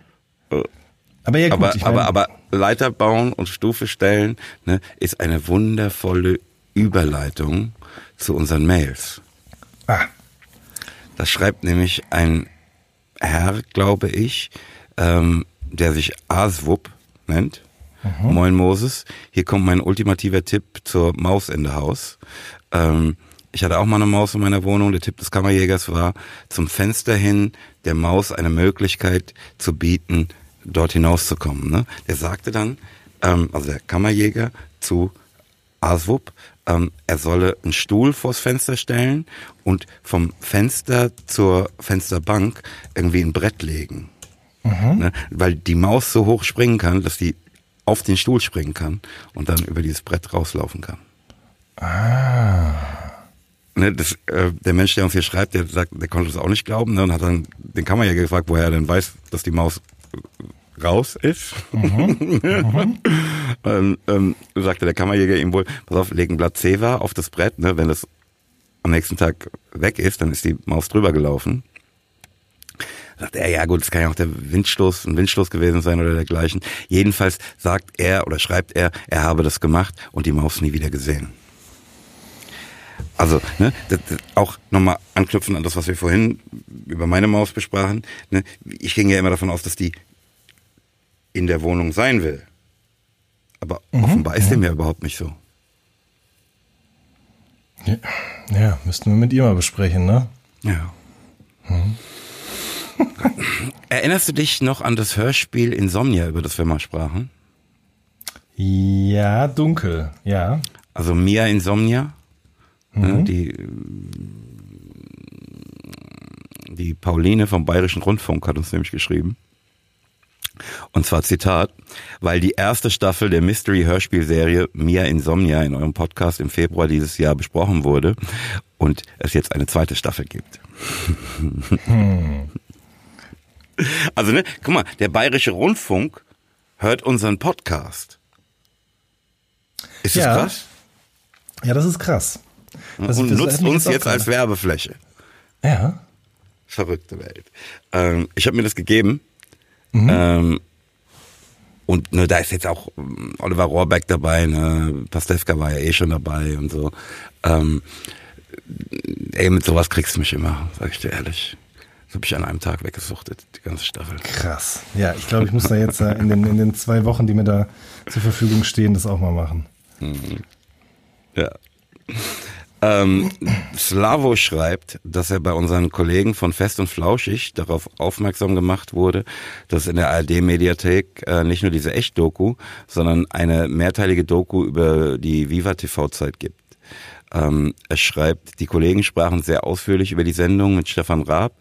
Aber ja gut, aber, ich mein, aber, aber Leiter bauen und Stufe stellen ne, ist eine wundervolle Überleitung zu unseren Mails. Ah, Das schreibt nämlich ein Herr, glaube ich, ähm, der sich Aswup nennt. Moin Moses, hier kommt mein ultimativer Tipp zur Maus in der Haus. Ähm, ich hatte auch mal eine Maus in meiner Wohnung. Der Tipp des Kammerjägers war, zum Fenster hin der Maus eine Möglichkeit zu bieten, dort hinauszukommen. Ne? Der sagte dann, ähm, also der Kammerjäger zu Aswup, ähm, er solle einen Stuhl vors Fenster stellen und vom Fenster zur Fensterbank irgendwie ein Brett legen. Ne? Weil die Maus so hoch springen kann, dass die auf den Stuhl springen kann und dann über dieses Brett rauslaufen kann. Ne, das, äh, der Mensch, der uns hier schreibt, der sagt, der konnte das auch nicht glauben ne, und hat dann den Kammerjäger gefragt, woher er denn weiß, dass die Maus raus ist. ähm, ähm, sagte der Kammerjäger ihm wohl, pass auf, leg ein Blatt Zewa auf das Brett, ne, wenn das am nächsten Tag weg ist, dann ist die Maus drüber gelaufen. Sagt er, ja gut, es kann ja auch der Windstoß, ein Windstoß gewesen sein oder dergleichen. Jedenfalls sagt er oder schreibt er, er habe das gemacht und die Maus nie wieder gesehen. Also, ne, das, das auch nochmal anknüpfen an das, was wir vorhin über meine Maus besprachen. Ne, ich ging ja immer davon aus, dass die in der Wohnung sein will. Aber offenbar ist dem ja überhaupt nicht so. ja, ja, müssten wir mit ihr mal besprechen, ne? Ja. Erinnerst du dich noch an das Hörspiel Insomnia, über das wir mal sprachen? Ja, dunkel, ja. Also Mia Insomnia, ne, die, die Pauline vom Bayerischen Rundfunk hat uns nämlich geschrieben. Und zwar Zitat, weil die erste Staffel der Mystery-Hörspielserie Mia Insomnia in eurem Podcast im Februar dieses Jahr besprochen wurde und es jetzt eine zweite Staffel gibt. Also, ne, guck mal, der Bayerische Rundfunk hört unseren Podcast. Ist das Ja. krass? Ja, das ist krass. Das- und das nutzt uns jetzt als Werbefläche. Ja. Verrückte Welt. Ähm, ich habe mir das gegeben. Mhm. Ähm, und ne, da ist jetzt auch ähm, Oliver Rohrbeck dabei, ne, Pastewka war ja eh schon dabei und so. Ähm, ey, mit sowas kriegst du mich immer, sag ich dir ehrlich. Das habe ich an einem Tag weggesuchtet, die ganze Staffel. Krass. Ja, ich glaube, ich muss da jetzt äh, in den, in den zwei Wochen, die mir da zur Verfügung stehen, das auch mal machen. Ja. Ähm, Slavo schreibt, dass er bei unseren Kollegen von Fest und Flauschig darauf aufmerksam gemacht wurde, dass in der ARD-Mediathek äh, nicht nur diese Echt-Doku, sondern eine mehrteilige Doku über die Viva-TV-Zeit gibt. Ähm, er schreibt, die Kollegen sprachen sehr ausführlich über die Sendung mit Stefan Raab,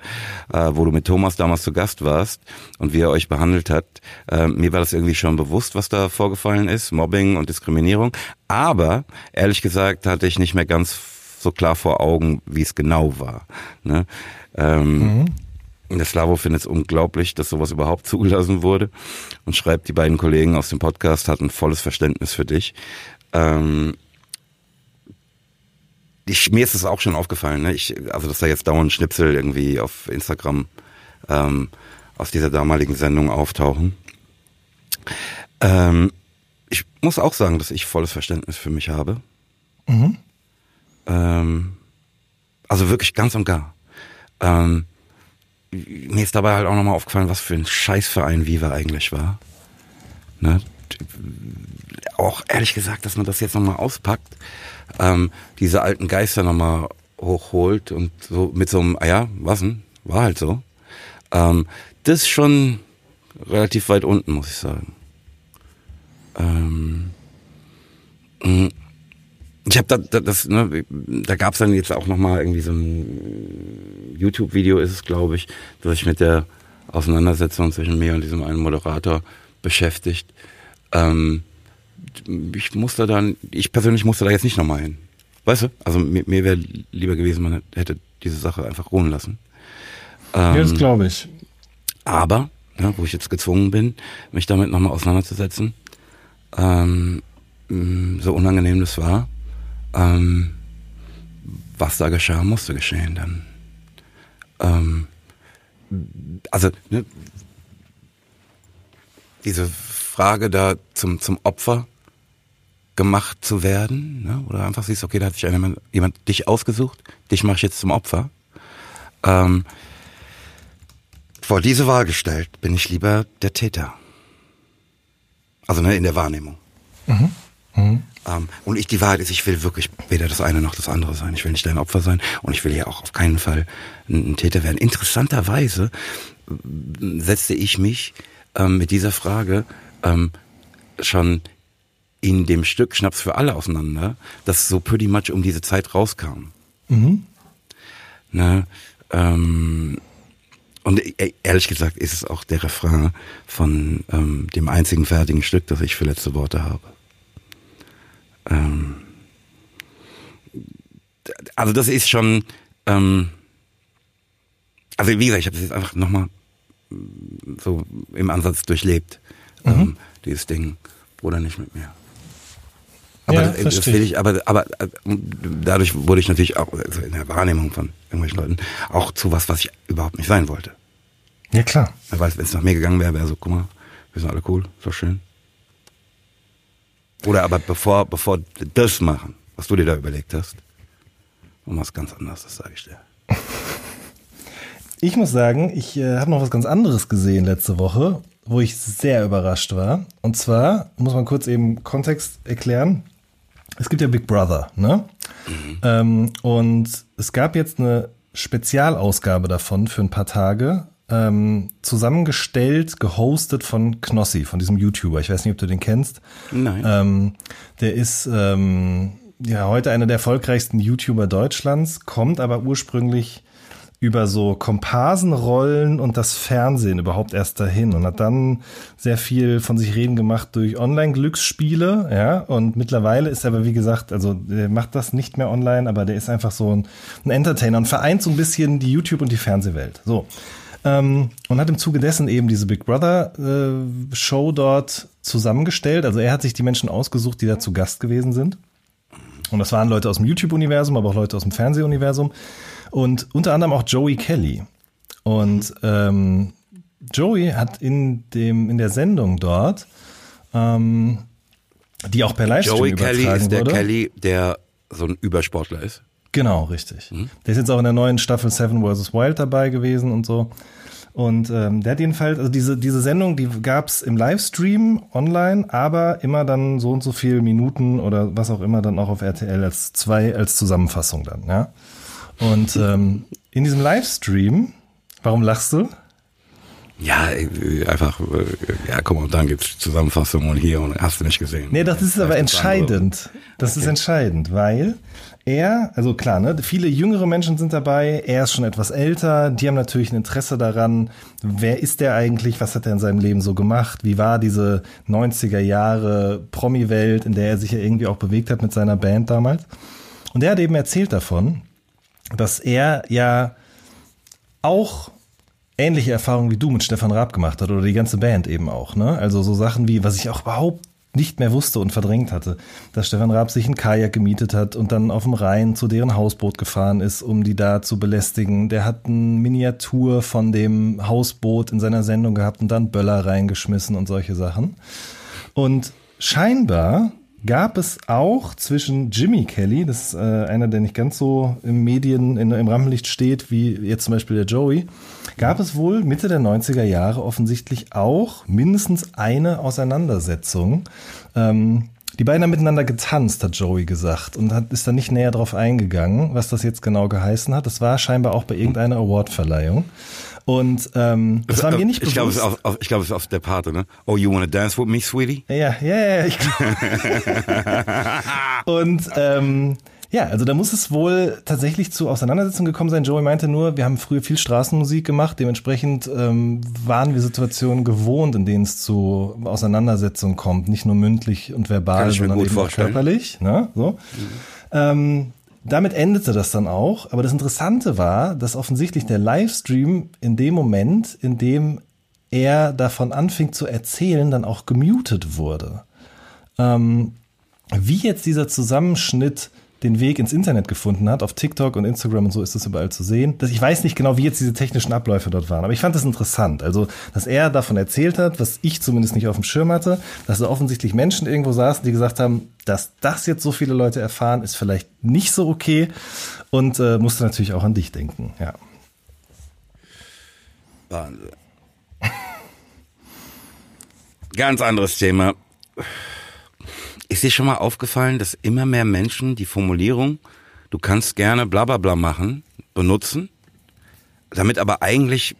äh, wo du mit Thomas damals zu Gast warst und wie er euch behandelt hat. Äh, mir war das irgendwie schon bewusst, was da vorgefallen ist, Mobbing und Diskriminierung. Aber ehrlich gesagt hatte ich nicht mehr ganz so klar vor Augen, wie es genau war. Ne? Ähm, Der Slavo findet es unglaublich, dass sowas überhaupt zugelassen wurde und schreibt, die beiden Kollegen aus dem Podcast hatten volles Verständnis für dich. Ähm, ich, mir ist es auch schon aufgefallen, ne? ich, also dass da jetzt dauernd Schnipsel irgendwie auf Instagram ähm, aus dieser damaligen Sendung auftauchen. Ähm, ich muss auch sagen, dass ich volles Verständnis für mich habe. Ähm, also wirklich ganz und gar. Ähm, mir ist dabei halt auch nochmal aufgefallen, was für ein Scheißverein Viva eigentlich war. Ne? Auch ehrlich gesagt, dass man das jetzt nochmal auspackt, ähm, diese alten Geister nochmal hochholt und so mit so einem, ah ja, was denn? War halt so. Ähm, das ist schon relativ weit unten, muss ich sagen. Ähm, mh. ich habe da, da, das, ne, da gab es dann jetzt auch noch mal irgendwie so ein YouTube-Video ist es, glaube ich, das sich mit der Auseinandersetzung zwischen mir und diesem einen Moderator beschäftigt. Ähm, ich musste dann, ich persönlich musste da jetzt nicht nochmal hin. Weißt du? Also mir, mir wäre lieber gewesen, man hätte diese Sache einfach ruhen lassen. Ähm, ja, das glaube ich. Aber, ja, wo ich jetzt gezwungen bin, mich damit nochmal auseinanderzusetzen, ähm, so unangenehm das war, ähm, was da geschah, musste geschehen dann. Ähm, also, ne, diese Frage da zum, zum Opfer gemacht zu werden, ne? oder einfach siehst, okay, da hat sich jemand, jemand dich ausgesucht, dich mache ich jetzt zum Opfer. Ähm, vor diese Wahl gestellt bin ich lieber der Täter. Also ne, in der Wahrnehmung. Mhm. Mhm. Ähm, und ich, die Wahrheit ist, ich will wirklich weder das eine noch das andere sein. Ich will nicht dein Opfer sein und ich will ja auch auf keinen Fall ein, ein Täter werden. Interessanterweise äh, setzte ich mich ähm, mit dieser Frage ähm, schon in dem Stück Schnaps für alle auseinander, das so pretty much um diese Zeit rauskam. Mhm. Ne, ähm, und e, ehrlich gesagt ist es auch der Refrain von ähm, dem einzigen fertigen Stück, das ich für letzte Worte habe. Ähm, also das ist schon, ähm, also wie gesagt, ich habe das jetzt einfach nochmal so im Ansatz durchlebt, mhm. ähm, dieses Ding, oder nicht mit mir. Aber, ja, das, das ich, aber, aber äh, dadurch wurde ich natürlich auch also in der Wahrnehmung von irgendwelchen Leuten auch zu was, was ich überhaupt nicht sein wollte. Ja, klar. Weil wenn es nach mir gegangen wäre, wäre so, guck mal, wir sind alle cool, doch schön. Oder aber bevor, bevor das machen, was du dir da überlegt hast, und was ganz anderes, das sage ich dir. Ich muss sagen, ich äh, habe noch was ganz anderes gesehen letzte Woche, wo ich sehr überrascht war. Und zwar muss man kurz eben Kontext erklären. Es gibt ja Big Brother, ne? Mhm. Ähm, und es gab jetzt eine Spezialausgabe davon für ein paar Tage, ähm, zusammengestellt, gehostet von Knossi, von diesem YouTuber. Ich weiß nicht, ob du den kennst. Nein. Ähm, der ist ähm, ja heute einer der erfolgreichsten YouTuber Deutschlands, kommt aber ursprünglich über so Komparsenrollen und das Fernsehen überhaupt erst dahin und hat dann sehr viel von sich reden gemacht durch Online-Glücksspiele, ja, und mittlerweile ist er aber, wie gesagt, also der macht das nicht mehr online, aber der ist einfach so ein, ein Entertainer und vereint so ein bisschen die YouTube- und die Fernsehwelt. So. Ähm, und hat im Zuge dessen eben diese Big Brother äh, Show dort zusammengestellt. Also er hat sich die Menschen ausgesucht, die da zu Gast gewesen sind. Und das waren Leute aus dem YouTube-Universum, aber auch Leute aus dem Fernsehuniversum. Und unter anderem auch Joey Kelly. Und ähm, Joey hat in, dem, in der Sendung dort, ähm, die auch per Livestream Joey Kelly ist der wurde. Kelly, der so ein Übersportler ist. Genau, richtig. Mhm. Der ist jetzt auch in der neuen Staffel Seven vs. Wild dabei gewesen und so. Und ähm, der hat jedenfalls, also diese, diese Sendung, die gab's im Livestream online, aber immer dann so und so viele Minuten oder was auch immer dann auch auf RTL als zwei, als Zusammenfassung dann, ja. Und ähm, in diesem Livestream, warum lachst du? Ja, einfach, ja, guck mal, dann gibt's Zusammenfassung und hier und hast du nicht gesehen. Nee, das ist aber entscheidend. Das okay. ist entscheidend, weil er, also klar, ne, viele jüngere Menschen sind dabei, er ist schon etwas älter, die haben natürlich ein Interesse daran, wer ist der eigentlich, was hat er in seinem Leben so gemacht, wie war diese 90er Jahre Promi-Welt, in der er sich ja irgendwie auch bewegt hat mit seiner Band damals. Und er hat eben erzählt davon, dass er ja auch ähnliche Erfahrungen wie du mit Stefan Raab gemacht hat oder die ganze Band eben auch. Ne? Also so Sachen wie, was ich auch überhaupt nicht mehr wusste und verdrängt hatte, dass Stefan Raab sich ein Kajak gemietet hat und dann auf dem Rhein zu deren Hausboot gefahren ist, um die da zu belästigen. Der hat eine Miniatur von dem Hausboot in seiner Sendung gehabt und dann Böller reingeschmissen und solche Sachen. Und scheinbar gab es auch zwischen Jimmy Kelly, das ist äh, einer, der nicht ganz so im Medien, in, im Rampenlicht steht, wie jetzt zum Beispiel der Joey, gab es wohl Mitte der 90er Jahre offensichtlich auch mindestens eine Auseinandersetzung, ähm, Die beiden haben miteinander getanzt, hat Joey gesagt und hat, ist da nicht näher drauf eingegangen, was das jetzt genau geheißen hat. Das war scheinbar auch bei irgendeiner Awardverleihung. Und ähm, das war mir nicht ich bewusst. Glaube, es ist auf, ich glaube, es ist auf der Pate, ne? Oh, you wanna dance with me, sweetie? Ja, ja, ja. Ich und ähm, ja, also da muss es wohl tatsächlich zu Auseinandersetzungen gekommen sein. Joey meinte nur, wir haben früher viel Straßenmusik gemacht, dementsprechend ähm, waren wir Situationen gewohnt, in denen es zu Auseinandersetzungen kommt, nicht nur mündlich und verbal, sondern eben auch körperlich. Ne? So. Mhm. Ähm, damit endete das dann auch. Aber das Interessante war, dass offensichtlich der Livestream in dem Moment, in dem er davon anfing zu erzählen, dann auch gemutet wurde. Ähm, wie jetzt dieser Zusammenschnitt den Weg ins Internet gefunden hat. Auf TikTok und Instagram und so ist das überall zu sehen. Ich weiß nicht genau, wie jetzt diese technischen Abläufe dort waren, aber ich fand das interessant. Also, dass er davon erzählt hat, was ich zumindest nicht auf dem Schirm hatte, dass da offensichtlich Menschen irgendwo saßen, die gesagt haben, dass das jetzt so viele Leute erfahren, ist vielleicht nicht so okay und äh, musste natürlich auch an dich denken, ja. Wahnsinn. Ganz anderes Thema. Ist dir schon mal aufgefallen, dass immer mehr Menschen die Formulierung, du kannst gerne bla bla bla machen, benutzen, damit aber eigentlich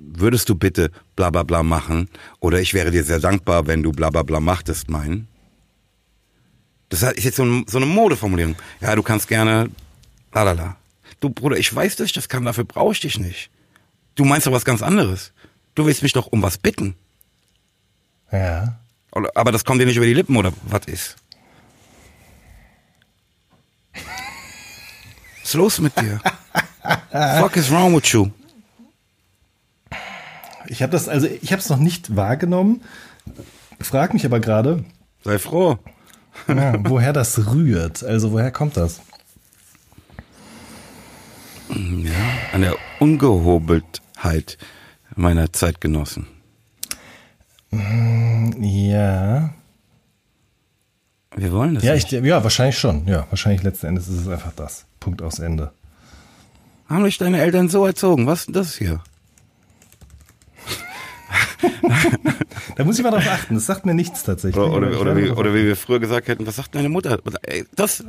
würdest du bitte bla bla bla machen oder ich wäre dir sehr dankbar, wenn du bla bla bla machtest, meinen? Das ist jetzt so, eine Modeformulierung. Ja, du kannst gerne lalala. Du Bruder, ich weiß, dass ich das kann, dafür brauche ich dich nicht. Du meinst doch was ganz anderes. Du willst mich doch um was bitten. Ja. Aber das kommt dir nicht über die Lippen oder was ist? Was ist los mit dir? Fuck is wrong with you? Ich habe das, also ich habe es noch nicht wahrgenommen. Frag mich aber gerade. Sei froh. Ja, woher das rührt. Also woher kommt das? Ja, an der Ungehobeltheit meiner Zeitgenossen. Ja. Wir wollen das ja, nicht. Ich, ja, wahrscheinlich schon. Ja, wahrscheinlich letzten Endes ist es einfach das. Punkt aus Ende. Haben dich deine Eltern so erzogen? Was ist denn das hier? da muss ich mal drauf achten. Das sagt mir nichts tatsächlich. Oder, oder, oder, wie, oder wie wir früher gesagt hätten, was sagt deine Mutter? Ey, das.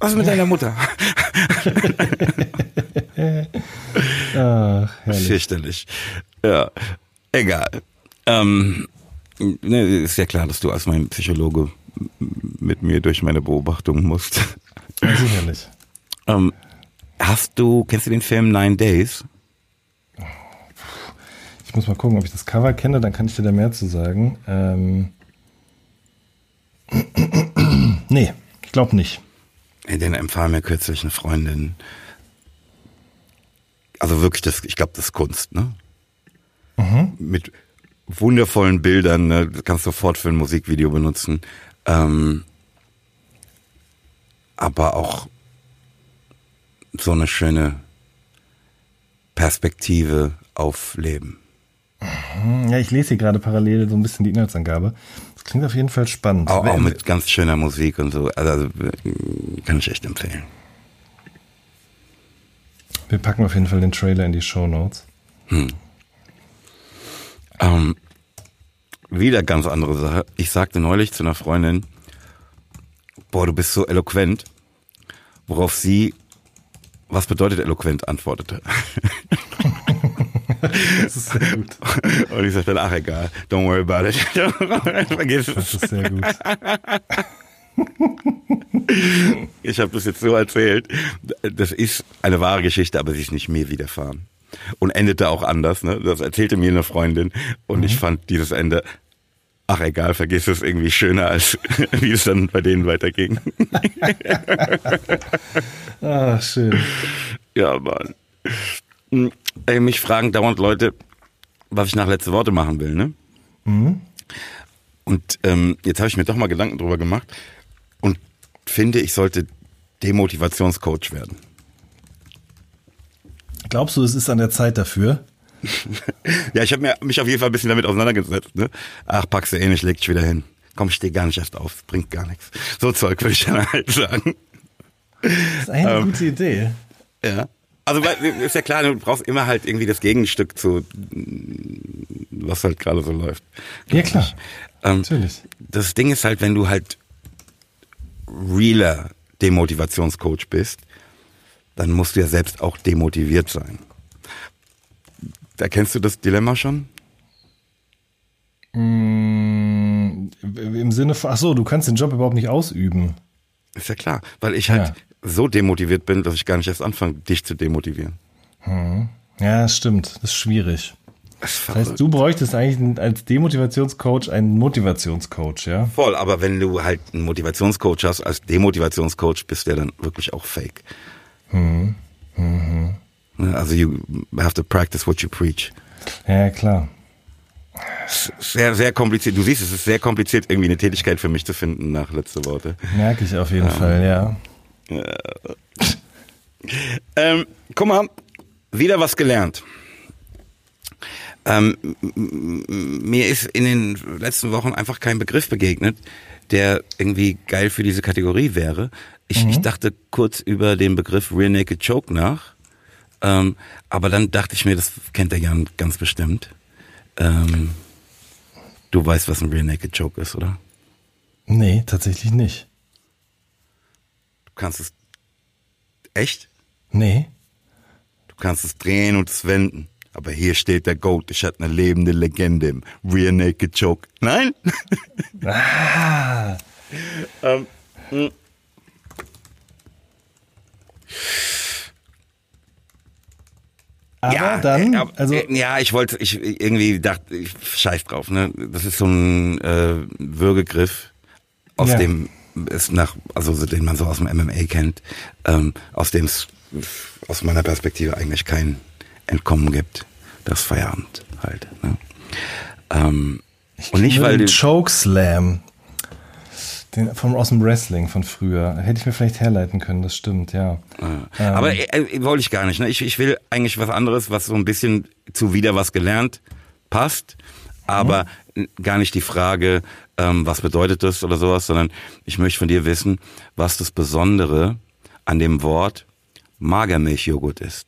Was ist mit deiner Mutter? Ach, herrlich. Fürchterlich. Ja, egal. Ähm, ne, ist ja klar, dass du als mein Psychologe mit mir durch meine Beobachtungen musst. Sicherlich. ähm, hast du, kennst du den Film Nine Days? Ich muss mal gucken, ob ich das Cover kenne, dann kann ich dir da mehr zu sagen. Ähm nee, ich glaube nicht. Den empfahl mir kürzlich eine Freundin. Also wirklich, das, ich glaube, das ist Kunst, ne? Mhm. Mit wundervollen Bildern, ne? Das kannst du sofort für ein Musikvideo benutzen. Ähm, aber auch so eine schöne Perspektive auf Leben. Mhm. Ja, ich lese hier gerade parallel so ein bisschen die Inhaltsangabe. Das klingt auf jeden Fall spannend. Auch, auch mit ganz schöner Musik und so. Also, kann ich echt empfehlen. Wir packen auf jeden Fall den Trailer in die Show Notes. Hm. Ähm, wieder ganz andere Sache. Ich sagte neulich zu einer Freundin, boah, du bist so eloquent, worauf sie, was bedeutet eloquent, antwortete. Das ist sehr gut. Und ich sagte dann, ach egal, don't worry about it. Vergiss es. Das ist sehr gut. Ich habe das jetzt so erzählt. Das ist eine wahre Geschichte, aber sie ist nicht mir widerfahren. Und endete auch anders. Ne? Das erzählte mir eine Freundin und mhm. ich fand dieses Ende, ach egal, vergiss es irgendwie schöner, als wie es dann bei denen weiterging. ah, schön. Ja, Mann. Hm, ey, mich fragen dauernd Leute, was ich nach letzte Worte machen will, ne? Mhm. Und ähm, jetzt habe ich mir doch mal Gedanken drüber gemacht und finde, ich sollte Demotivationscoach werden. Glaubst du, es ist an der Zeit dafür? ja, ich habe mich auf jeden Fall ein bisschen damit auseinandergesetzt. Ne? Ach, packst du eh nicht, leg dich wieder hin. Komm, ich steh gar nicht erst auf, bringt gar nichts. So Zeug würde ich dann halt sagen. Das ist eine ähm, gute Idee. Ja. Also ist ja klar, du brauchst immer halt irgendwie das Gegenstück zu, was halt gerade so läuft. Ja, klar. Ähm, Natürlich. Das Ding ist halt, wenn du halt realer Demotivationscoach bist, dann musst du ja selbst auch demotiviert sein. Erkennst du das Dilemma schon? Mm, Im Sinne von, ach so, du kannst den Job überhaupt nicht ausüben. Ist ja klar, weil ich halt Ja. so demotiviert bin, dass ich gar nicht erst anfange, dich zu demotivieren. Ja, stimmt. Das ist schwierig. Das Das heißt, du bräuchtest eigentlich als Demotivationscoach einen Motivationscoach, ja? Voll, aber wenn du halt einen Motivationscoach hast, als Demotivationscoach bist du ja dann wirklich auch fake. Mhm. Ne, Also you have to practice what you preach. Ja, klar. Sehr, sehr kompliziert. Du siehst, es ist sehr kompliziert, irgendwie eine Tätigkeit für mich zu finden nach letzte Worte. Merke ich auf jeden Fall, ja. Ähm, guck mal, wieder was gelernt. Ähm, mir ist in den letzten Wochen einfach kein Begriff begegnet, der irgendwie geil für diese Kategorie wäre. Ich, ich dachte kurz über den Begriff Rear Naked Choke nach, ähm, aber dann dachte ich mir, das kennt der Jan ganz bestimmt. Ähm, du weißt, was ein Rear Naked Choke ist, oder? Nee, tatsächlich nicht. Du kannst es echt? Nee. Du kannst es drehen und es wenden. Aber hier steht der Goat, ich hatte eine lebende Legende im Rear Naked Choke. Nein? Ah, ähm, mh. aber ja, dann, äh, also, äh, ja, ich wollte, ich irgendwie dachte, ich scheiß drauf, ne? Das ist so ein äh, Würgegriff, aus Ja. dem es nach, also so, den man so aus dem MMA kennt, ähm, aus dem es aus meiner Perspektive eigentlich kein Entkommen gibt. Das Feierabend halt. Ne? Ähm, und nicht, weil den Chokeslam. Den, vom, aus dem Wrestling von früher. Hätte ich mir vielleicht herleiten können, das stimmt, ja. Ähm, Aber äh, äh, wollte ich gar nicht. Ne? Ich, ich will eigentlich was anderes, was so ein bisschen zu wieder was gelernt passt, aber n- gar nicht die Frage, ähm, was bedeutet das oder sowas, sondern ich möchte von dir wissen, was das Besondere an dem Wort Magermilchjoghurt ist.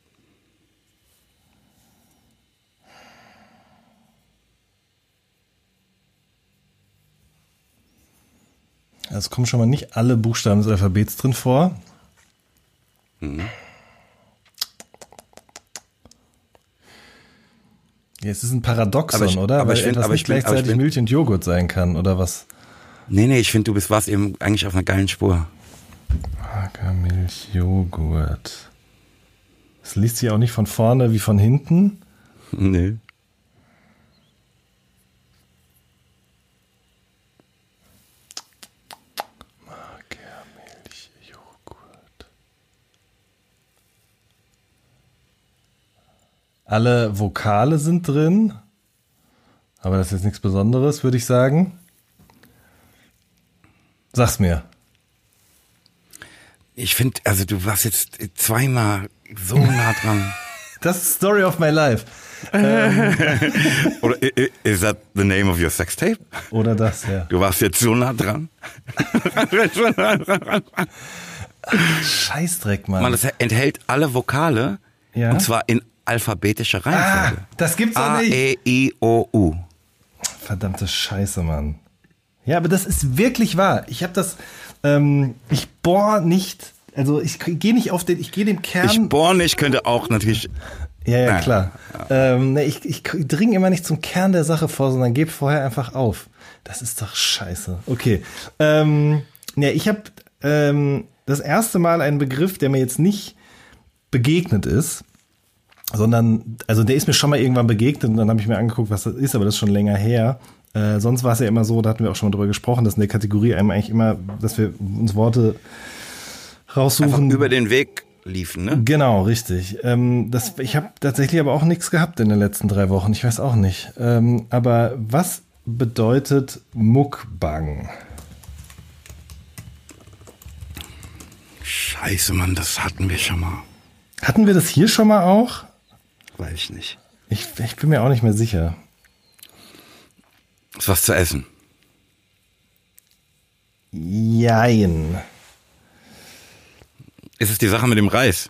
Es kommen schon mal nicht alle Buchstaben des Alphabets drin vor. Ja, es ist ein Paradoxon, Aber ich- oder? aber Weil ich find- etwas aber nicht ich bin- aber ich gleichzeitig bin- Milch und Joghurt sein kann, oder was? Nee, nee, ich finde, du bist warst eben eigentlich auf einer geilen Spur. Magermilch, Joghurt. Es liest sich auch nicht von vorne wie von hinten. Nee. Alle Vokale sind drin. Aber das ist jetzt nichts Besonderes, würde ich sagen. Sag's mir. Ich finde, also du warst jetzt zweimal so nah dran. Das ist Story of my life. Oder i- i- is that the name of your sex tape? Oder das, ja. Du warst jetzt so nah dran. Scheißdreck, Mann. Man, das enthält alle Vokale Ja. und zwar in alphabetischer ah, Reihenfolge. das gibt's doch A, nicht. E, I, O, U. Verdammte Scheiße, Mann. Ja, aber das ist wirklich wahr. Ich habe das, ähm, ich bohr nicht, also ich gehe nicht auf den, ich gehe dem Kern. Ich bohr nicht, könnte auch natürlich. ja, ja, klar. Ähm, ne, ich, ich dringe immer nicht zum Kern der Sache vor, sondern gebe vorher einfach auf. Das ist doch scheiße. Okay. Ähm, ja, ich habe ähm, das erste Mal einen Begriff, der mir jetzt nicht begegnet ist, sondern, also der ist mir schon mal irgendwann begegnet und dann habe ich mir angeguckt, was das ist, aber das ist schon länger her. Äh, sonst war es ja immer so, da hatten wir auch schon mal drüber gesprochen, dass in der Kategorie einem eigentlich immer, dass wir uns Worte Einfach raussuchen. über den Weg liefen, ne? Genau, richtig. Ähm, das, ich habe tatsächlich aber auch nichts gehabt in den letzten drei Wochen. Ich weiß auch nicht. Ähm, aber was bedeutet Mukbang? Scheiße, Mann, das hatten wir schon mal. Hatten wir das hier schon mal auch? Weiß ich nicht. Ich, ich bin mir auch nicht mehr sicher. Ist was zu essen. Jein. Ist es die Sache mit dem Reis?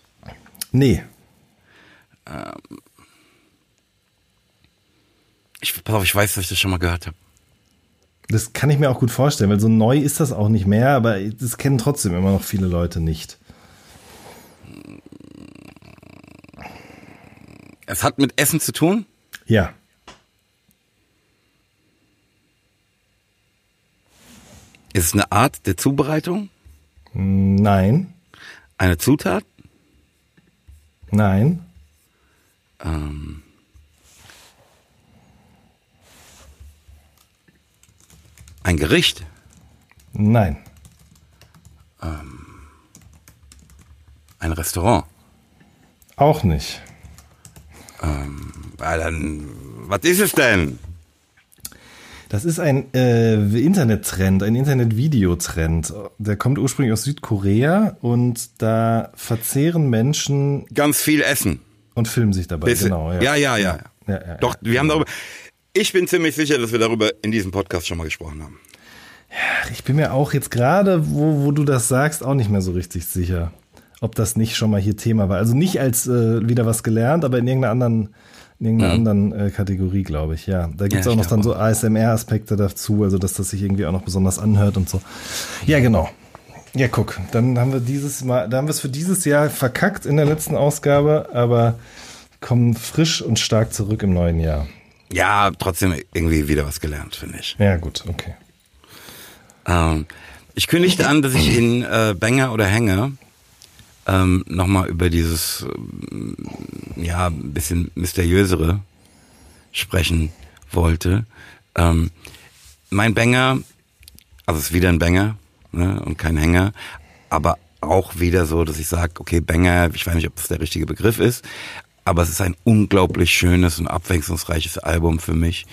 Nee. Ich, pass auf, ich weiß, dass ich das schon mal gehört habe. Das kann ich mir auch gut vorstellen, weil so neu ist das auch nicht mehr, aber das kennen trotzdem immer noch viele Leute nicht. Es hat mit Essen zu tun? Ja. Ist es eine Art der Zubereitung? Nein. Eine Zutat? Nein. Ähm, ein Gericht? Nein. Ein Restaurant? Auch nicht. Ähm, ja, dann, was ist es denn? Das ist ein äh, Internettrend, ein Internetvideotrend. Der kommt ursprünglich aus Südkorea und da verzehren Menschen Ganz viel Essen. und filmen sich dabei. Bisschen. Genau, ja, ja, ja. Ja, ja, Doch, wir haben darüber. Ich bin ziemlich sicher, dass wir darüber in diesem Podcast schon mal gesprochen haben. Ich bin mir auch jetzt gerade, wo, wo du das sagst, auch nicht mehr so richtig sicher, ob das nicht schon mal hier Thema war. Also nicht als äh, wieder was gelernt, aber in irgendeiner anderen, in irgendeiner anderen äh, Kategorie, glaube ich. Ja, da gibt's Ja, auch noch dann glaub so ASMR-Aspekte dazu, also dass das sich irgendwie auch noch besonders anhört und so. Ja, genau. Ja, guck, dann haben wir dieses Mal, da haben wir es für dieses Jahr verkackt in der letzten Ausgabe, aber kommen frisch und stark zurück im neuen Jahr. Ja, trotzdem irgendwie wieder was gelernt, finde ich. Ja, gut, okay. Ähm, ich kündigte an, dass ich in äh, Banger oder Hänger ähm, nochmal über dieses, ähm, ja, bisschen mysteriösere sprechen wollte. Ähm, mein Banger, also es ist wieder ein Banger ne, und kein Hänger, aber auch wieder so, dass ich sage, okay, Banger, ich weiß nicht, ob das der richtige Begriff ist, aber es ist ein unglaublich schönes und abwechslungsreiches Album für mich.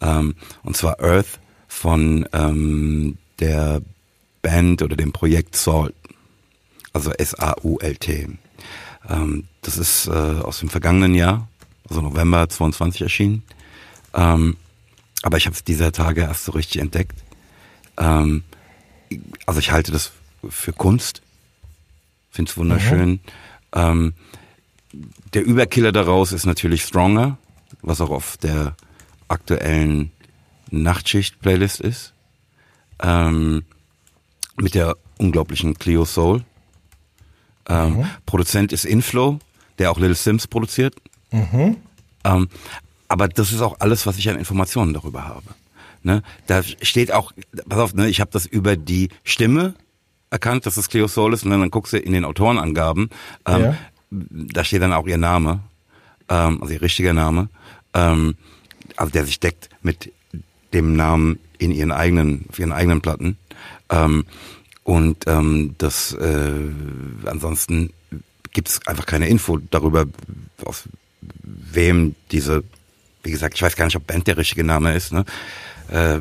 Ähm, und zwar Earth von ähm, der Band oder dem Projekt Salt. Also S-A-U-L-T. Ähm, das ist äh, aus dem vergangenen Jahr, also November 22 erschienen. Ähm, aber ich habe es dieser Tage erst so richtig entdeckt. Ähm, also ich halte das für Kunst. Finde es wunderschön. Ähm, der Überkiller daraus ist natürlich Stronger, was auch auf der aktuellen Nachtschicht-Playlist ist. Ähm, mit der unglaublichen Clio Soul. Ähm, Produzent ist Inflow, der auch Little Sims produziert. Ähm, aber das ist auch alles, was ich an Informationen darüber habe. Ne? Da steht auch, pass auf, ne, ich habe das über die Stimme erkannt, dass es Cleo Soul ist, und dann guckst du in den Autorenangaben, ähm, Ja. da steht dann auch ihr Name, ähm, also ihr richtiger Name, ähm, also der sich deckt mit dem Namen in ihren eigenen, auf ihren eigenen Platten. Ähm, und ähm, das äh, ansonsten gibt es einfach keine Info darüber, aus wem diese, wie gesagt, ich weiß gar nicht, ob Band der richtige Name ist, ne? äh,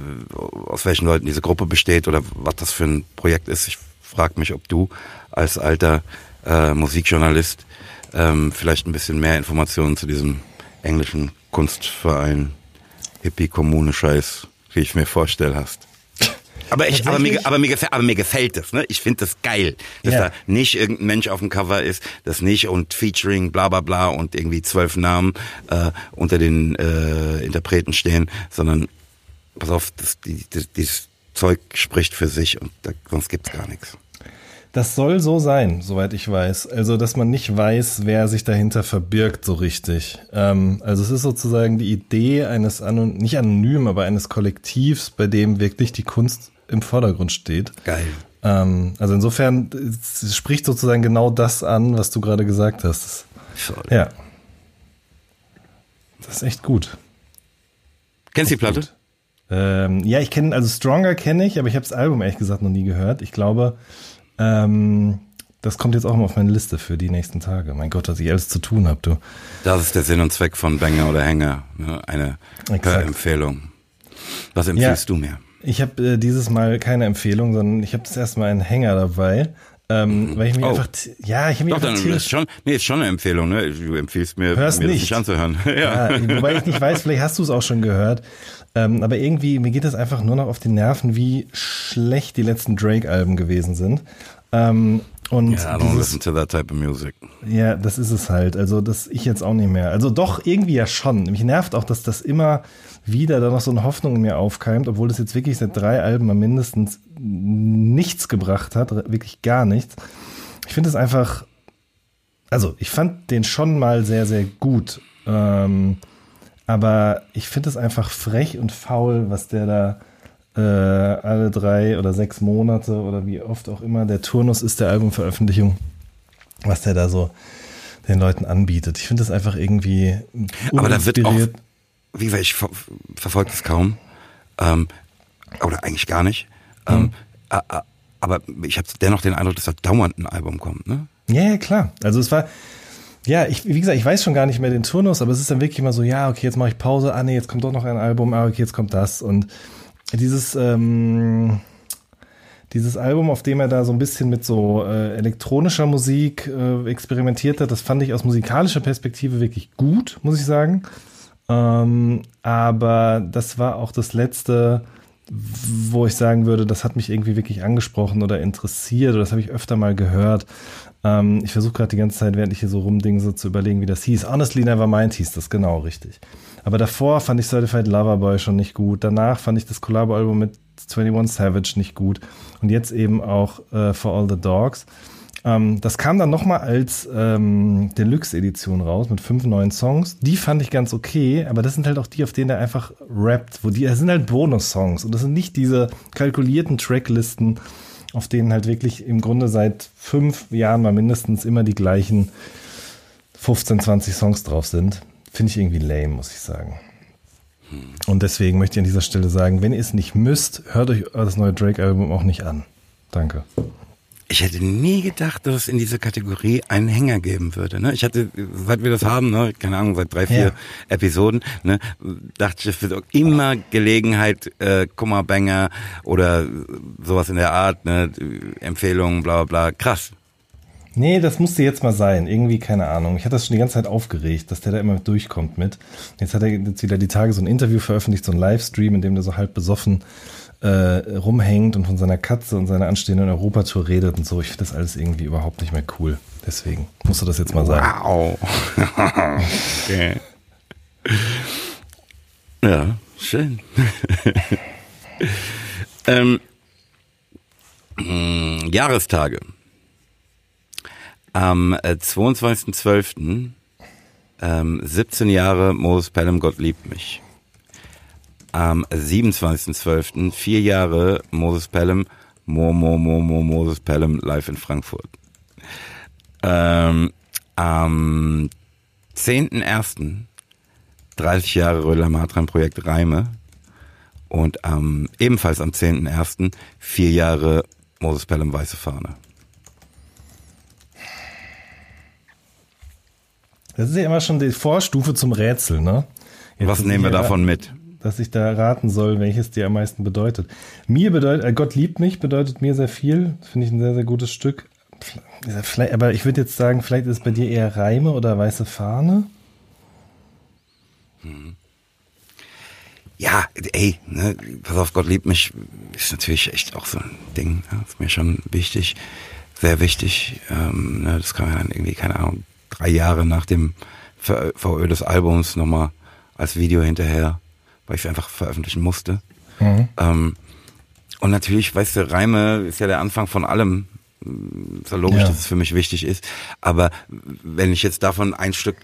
aus welchen Leuten diese Gruppe besteht oder was das für ein Projekt ist. Ich frage mich, ob du als alter äh, Musikjournalist ähm, vielleicht ein bisschen mehr Informationen zu diesem englischen Kunstverein, Hippie-Kommune-Scheiß, wie ich mir vorstelle, hast. Aber, ich, aber, mir, aber, mir gefällt, aber mir gefällt das, ne? Ich finde das geil, dass Ja. da nicht irgendein Mensch auf dem Cover ist, das nicht und Featuring, bla bla bla und irgendwie zwölf Namen äh, unter den äh, Interpreten stehen, sondern pass auf, das, die, die, dieses Zeug spricht für sich und da, sonst gibt's gar nichts. Das soll so sein, soweit ich weiß. Also, dass man nicht weiß, wer sich dahinter verbirgt, so richtig. Ähm, also, es ist sozusagen die Idee eines, anon nicht anonym, aber eines Kollektivs, bei dem wirklich die Kunst im Vordergrund steht. Geil. Ähm, also, insofern spricht sozusagen genau das an, was du gerade gesagt hast. Voll. Ja. Das ist echt gut. Kennst du die Platte? Ähm, ja, ich kenne, also Stronger kenne ich, aber ich habe das Album ehrlich gesagt noch nie gehört. Ich glaube, ähm, das kommt jetzt auch mal auf meine Liste für die nächsten Tage. Mein Gott, was ich alles zu tun habe, du. Das ist der Sinn und Zweck von Banger oder Hänger. Ne? Eine Exakt. Hörempfehlung. Was empfiehlst du mir? Ich habe äh, dieses Mal keine Empfehlung, sondern ich habe das erstmal einen Hänger dabei. Ähm, weil ich mich Oh. einfach, ja, ich habe mich Doch, einfach dann ist schon, nee, ist schon eine Empfehlung, ne? Du empfiehlst mir, Hör's mir das nicht. nicht anzuhören. ja. Ja, wobei ich nicht weiß, vielleicht hast du es auch schon gehört. Ähm, aber irgendwie, mir geht das einfach nur noch auf die Nerven, wie schlecht die letzten Drake-Alben gewesen sind. Ähm, Und Yeah, I don't listen to that type of music. Ja, das ist es halt. Also, das ich jetzt auch nicht mehr. Also doch, irgendwie ja schon. Mich nervt auch, dass das immer wieder da noch so eine Hoffnung in mir aufkeimt, obwohl das jetzt wirklich seit drei Alben mal mindestens nichts gebracht hat, wirklich gar nichts. Ich finde es einfach, also ich fand den schon mal sehr, sehr gut. Ähm, aber ich finde es einfach frech und faul, was der da äh, alle drei oder sechs Monate oder wie oft auch immer der Turnus ist der Albumveröffentlichung, was der da so den Leuten anbietet. Ich finde das einfach irgendwie Aber da wird auch, wie gesagt, ich ver verfolge das kaum, ähm, oder eigentlich gar nicht. Ähm, mhm. aber ich habe dennoch den Eindruck, dass da dauernd ein Album kommt, ne? Ja, ja, klar. Also es war, ja, ich, wie gesagt, ich weiß schon gar nicht mehr den Turnus, aber es ist dann wirklich immer so, ja, okay, jetzt mache ich Pause, ah nee, jetzt kommt doch noch ein Album, ah, okay, jetzt kommt das. Und dieses, ähm, dieses Album, auf dem er da so ein bisschen mit so äh, elektronischer Musik äh, experimentiert hat, das fand ich aus musikalischer Perspektive wirklich gut, muss ich sagen. Ähm, aber das war auch das letzte, wo ich sagen würde, das hat mich irgendwie wirklich angesprochen oder interessiert oder das habe ich öfter mal gehört. Ähm, ich versuche gerade die ganze Zeit, während ich hier so rumdinge, so zu überlegen, wie das hieß. Honestly Nevermind hieß das, genau, richtig. Aber davor fand ich Certified Loverboy schon nicht gut. Danach fand ich das Collabo-Album mit 21 Savage nicht gut. Und jetzt eben auch äh, For All the Dogs. Ähm, das kam dann nochmal als ähm, Deluxe-Edition raus mit fünf neuen Songs. Die fand ich ganz okay, aber das sind halt auch die, auf denen er einfach rappt. Wo die, das sind halt Bonus-Songs und das sind nicht diese kalkulierten Tracklisten, auf denen halt wirklich im Grunde seit fünf Jahren mal mindestens immer die gleichen 15, 20 Songs drauf sind. Finde ich irgendwie lame, muss ich sagen. Und deswegen möchte ich an dieser Stelle sagen, wenn ihr es nicht müsst, hört euch das neue Drake-Album auch nicht an. Danke. Ich hätte nie gedacht, dass es in dieser Kategorie einen Hänger geben würde. Ne? Ich hatte, seit wir das haben, ne, keine Ahnung, seit drei, vier ja. Episoden, ne, dachte ich, es wird immer Gelegenheit, äh, Kummerbanger oder sowas in der Art, ne, Empfehlungen, bla bla bla. Krass. Nee, das musste jetzt mal sein. Irgendwie, keine Ahnung. Ich hatte das schon die ganze Zeit aufgeregt, dass der da immer durchkommt mit. Jetzt hat er jetzt wieder die Tage so ein Interview veröffentlicht, so ein Livestream, in dem der so halb besoffen äh, rumhängt und von seiner Katze und seiner anstehenden Europatour redet und so. Ich finde das alles irgendwie überhaupt nicht mehr cool. Deswegen musst du das jetzt mal sagen. Wow. okay. Ja, schön. ähm, hm, Jahrestage. Am 22.12. Äh, ähm, 17 Jahre Moses Pelham, Gott liebt mich am 27.12. vier Jahre Moses Pelham, Mo, Mo, Mo, Mo, Moses Pelham live in Frankfurt. Ähm, am 10.01. 30 Jahre Röller Matran Projekt Reime und am ebenfalls am 10.01. vier Jahre Moses Pelham Weiße Fahne. Das ist ja immer schon die Vorstufe zum Rätsel, ne? Jetzt Was nehmen wir davon mit? Dass ich da raten soll, welches dir am meisten bedeutet. Mir bedeutet, äh, Gott liebt mich, bedeutet mir sehr viel. Finde ich ein sehr, sehr gutes Stück. Vielleicht, aber ich würde jetzt sagen, vielleicht ist es bei dir eher Reime oder weiße Fahne. Hm. Ja, ey, ne, pass auf, Gott liebt mich, ist natürlich echt auch so ein Ding, ja, ist mir schon wichtig, sehr wichtig. Ähm, ne, das kann man dann irgendwie, keine Ahnung, drei Jahre nach dem VÖ des Albums nochmal als Video hinterher weil ich es einfach veröffentlichen musste. Mhm. Ähm, und natürlich, weißt du, Reime ist ja der Anfang von allem. Ist ja logisch, ja. dass es für mich wichtig ist. Aber wenn ich jetzt davon ein Stück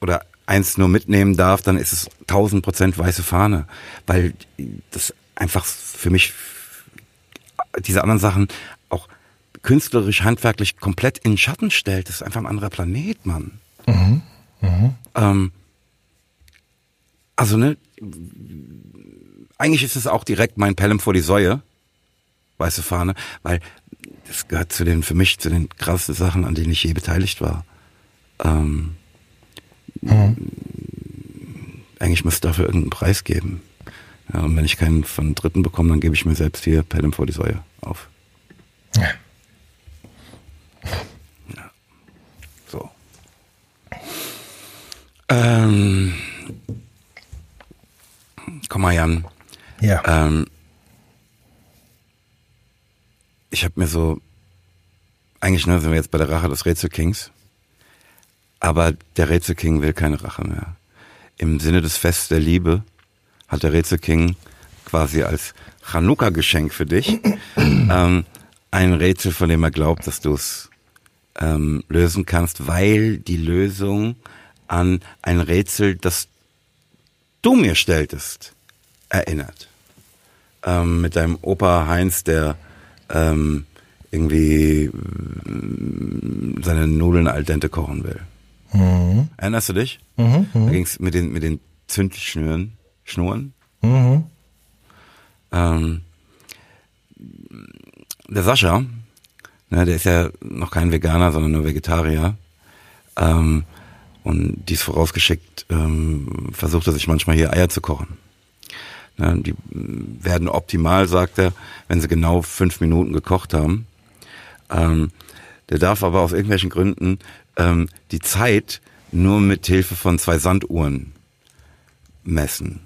oder eins nur mitnehmen darf, dann ist es tausend Prozent weiße Fahne. Weil das einfach für mich diese anderen Sachen auch künstlerisch, handwerklich komplett in Schatten stellt. Das ist einfach ein anderer Planet, Mann. Mhm. Mhm. Ähm, also, ne, eigentlich ist es auch direkt mein Pelham vor die Säue, weiße Fahne, weil das gehört zu den, für mich, zu den krassesten Sachen, an denen ich je beteiligt war. Ähm, mhm. Eigentlich müsste dafür irgendeinen Preis geben. Ja, und wenn ich keinen von Dritten bekomme, dann gebe ich mir selbst hier Pelham vor die Säue auf. Ja. ja. So. Ähm, Komm mal, Jan. Ja. Ähm, ich habe mir so eigentlich ne, sind wir jetzt bei der Rache des Rätselkings. Aber der Rätselking will keine Rache mehr. Im Sinne des Fests der Liebe hat der Rätselking quasi als Chanukka-Geschenk für dich ähm, ein Rätsel, von dem er glaubt, dass du es ähm, lösen kannst, weil die Lösung an ein Rätsel, das du mir stelltest, erinnert. Ähm, mit deinem Opa Heinz, der ähm, irgendwie mm, seine Nudeln al dente kochen will. Mhm. Erinnerst du dich? Mhm. Da ging's mit den, mit den Zündschnüren, Schnuren. Mhm. Ähm, der Sascha, ne, der ist ja noch kein Veganer, sondern nur Vegetarier. Ähm, und dies vorausgeschickt, ähm, versucht er sich manchmal hier Eier zu kochen. Ne, die werden optimal, sagt er, wenn sie genau fünf Minuten gekocht haben. Ähm, der darf aber aus irgendwelchen Gründen ähm, die Zeit nur mit Hilfe von zwei Sanduhren messen.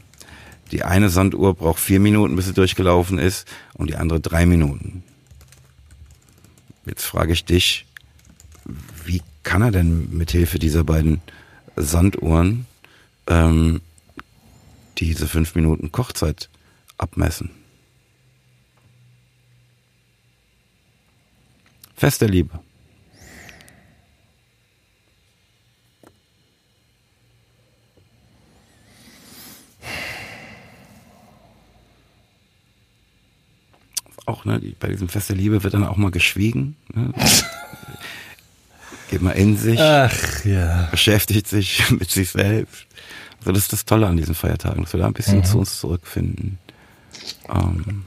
Die eine Sanduhr braucht vier Minuten, bis sie durchgelaufen ist, und die andere drei Minuten. Jetzt frage ich dich, kann er denn mit Hilfe dieser beiden Sanduhren ähm, diese fünf Minuten Kochzeit abmessen? Fest der Liebe. Auch ne, bei diesem Fest der Liebe wird dann auch mal geschwiegen. Ne? Geht mal in sich, Ach ja. beschäftigt sich mit sich selbst. Also das ist das Tolle an diesen Feiertagen, dass wir da ein bisschen zu uns zurückfinden. Ähm,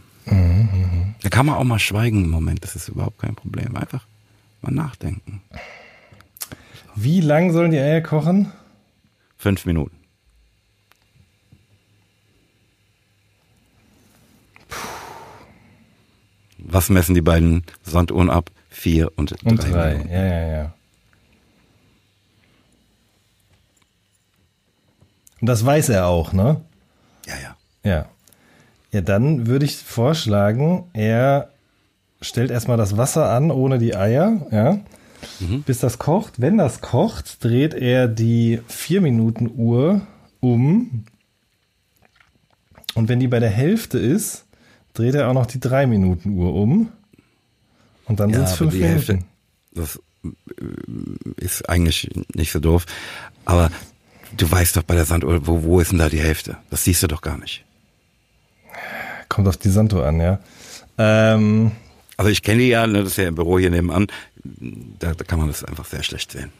Da kann man auch mal schweigen im Moment, das ist überhaupt kein Problem. Einfach mal nachdenken. Wie lang sollen die Eier kochen? Fünf Minuten. Was messen die beiden Sanduhren ab? Vier und, Und drei. Ja, ja, ja. Und das weiß er auch, ne? Ja, ja. Ja. Ja, dann würde ich vorschlagen, er stellt erstmal das Wasser an ohne die Eier, ja, bis das kocht. Wenn das kocht, dreht er die 4-Minuten-Uhr um. Und wenn die bei der Hälfte ist, dreht er auch noch die 3-Minuten-Uhr um. Und dann sind es aber 5 die Minuten. Hälfte, das äh, ist eigentlich nicht so doof. Aber du weißt doch bei der Sanduhr, wo, wo ist denn da die Hälfte? Das siehst du doch gar nicht. Kommt auf die Santo an, ja. Ähm, Also ich kenne die ja, ne, das ist ja im Büro hier nebenan. Da, da kann man das einfach sehr schlecht sehen.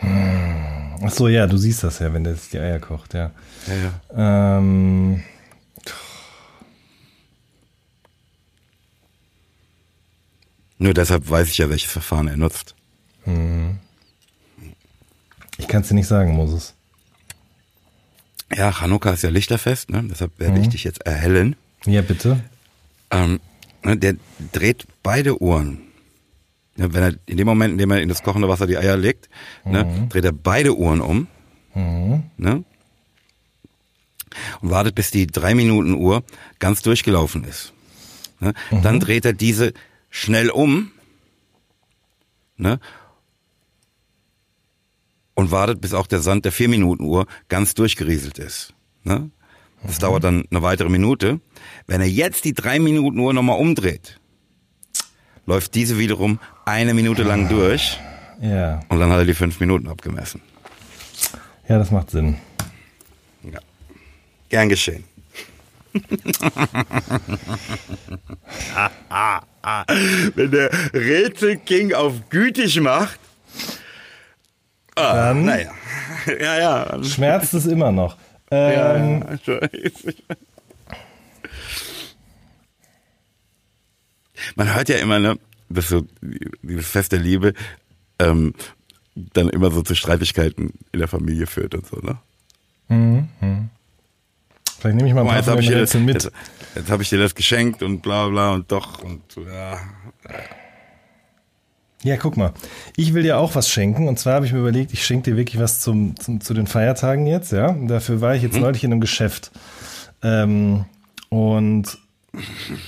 ach so, ja, du siehst das ja, wenn der jetzt die Eier kocht, ja. Ja, ja. Ähm, Nur deshalb weiß ich ja, welches Verfahren er nutzt. Ich kann es dir nicht sagen, Moses. Ja, Chanukka ist ja Lichterfest, ne? deshalb werde ich dich jetzt erhellen. Ja, bitte. Ähm, ne, der dreht beide Uhren. Ja, wenn er in dem Moment, in dem er in das kochende Wasser die Eier legt, ne, dreht er beide Uhren um. Ne? Und wartet, bis die drei Minuten Uhr ganz durchgelaufen ist. Ne? Dann dreht er diese schnell um. Ne? Und wartet, bis auch der Sand der vier Minuten Uhr ganz durchgerieselt ist. Ne? Das dauert dann eine weitere Minute. Wenn er jetzt die drei Minuten Uhr nochmal umdreht, läuft diese wiederum eine Minute lang durch Ja. und dann hat er die fünf Minuten abgemessen. Ja, das macht Sinn. Ja. Gern geschehen. Wenn der Rätselking auf gütig macht, ah, naja. Ja, ja. schmerzt es immer noch. ja, Ähm, ja. ich weiß. Man hört ja immer, ne, dass so dieses Fest der Liebe ähm, dann immer so zu Streitigkeiten in der Familie führt und so, ne? Vielleicht nehme ich mal ein paar jetzt von habe ich, dir das- mit. jetzt, jetzt hab ich dir das geschenkt und bla bla und doch und ja. Ja, guck mal. Ich will dir auch was schenken. Und zwar habe ich mir überlegt, ich schenke dir wirklich was zum, zum, zu den Feiertagen jetzt, ja. Und dafür war ich jetzt neulich in einem Geschäft. Ähm, und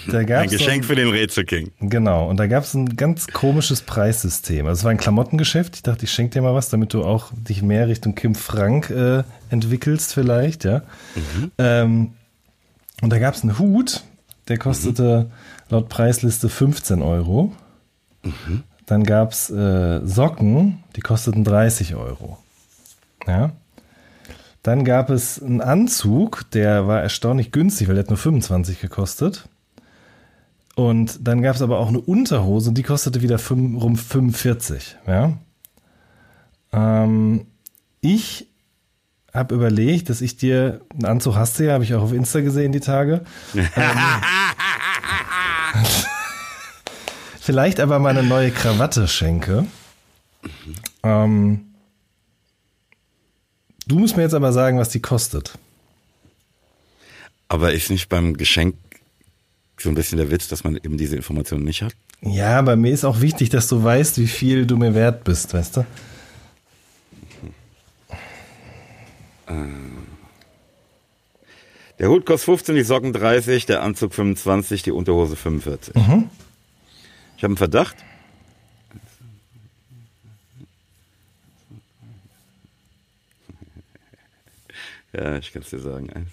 Da gab's Ein Geschenk so für den Rätselking. Genau, und da gab es ein ganz komisches Preissystem. Also es war ein Klamottengeschäft. Ich dachte, ich schenke dir mal was, damit du auch dich mehr Richtung Kim Frank äh, entwickelst vielleicht, ja. Ähm, und da gab es einen Hut, der kostete laut Preisliste 15 Euro. Dann gab es äh, Socken, die kosteten 30 Euro. Ja. Dann gab es einen Anzug, der war erstaunlich günstig, weil der hat nur 25 gekostet. Und dann gab es aber auch eine Unterhose und die kostete wieder fünf, rum 45. Ja? Ähm, ich habe überlegt, dass ich dir einen Anzug hast ja, habe ich auch auf Insta gesehen die Tage. Ähm, vielleicht aber mal eine neue Krawatte schenke. Ähm, du musst mir jetzt aber sagen, was die kostet. Aber ist nicht beim Geschenk so ein bisschen der Witz, dass man eben diese Informationen nicht hat? Ja, aber mir ist auch wichtig, dass du weißt, wie viel du mir wert bist, weißt du? Der Hut kostet 15, die Socken 30, der Anzug 25, die Unterhose 45. Ich habe einen Verdacht. Ja, ich kann es dir sagen. Eins,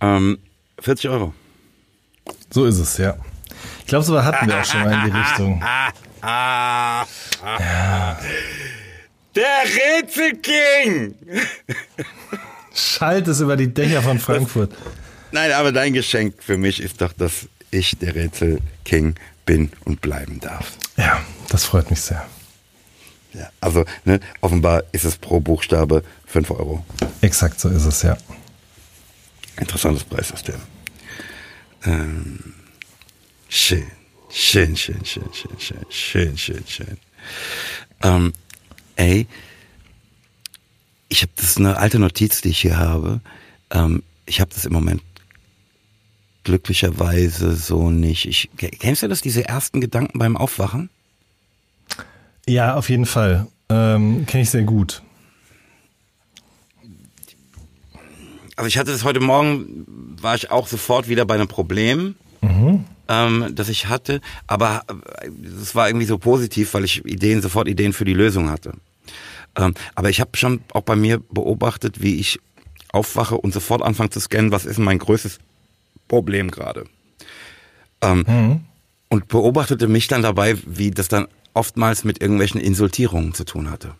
Ähm, 40 Euro. So ist es, ja. Ich glaube, so hatten wir auch schon mal in die Richtung. Der Rätselking! Schalt es über die Dächer von Frankfurt. Nein, aber dein Geschenk für mich ist doch, dass ich der Rätselking bin und bleiben darf. Ja, das freut mich sehr. Ja, also ne, offenbar ist es pro Buchstabe 5 Euro. Exakt so ist es, ja. Interessantes Preissystem. Ähm, schön, schön, schön, schön, schön, schön, schön, schön, schön. Ähm, ey, ich habe das ist eine alte Notiz, die ich hier habe. Ähm, ich habe das im Moment glücklicherweise so nicht. Ich, kennst du das, diese ersten Gedanken beim Aufwachen? Ja, auf jeden Fall. Ähm, Kenne ich sehr gut. Also ich hatte das heute Morgen, war ich auch sofort wieder bei einem Problem, ähm, das ich hatte, aber äh, es war irgendwie so positiv, weil ich Ideen, sofort Ideen für die Lösung hatte. Ähm, aber ich habe schon auch bei mir beobachtet, wie ich aufwache und sofort anfange zu scannen, was ist mein größtes Problem gerade. Ähm, Und beobachtete mich dann dabei, wie das dann oftmals mit irgendwelchen Insultierungen zu tun hatte.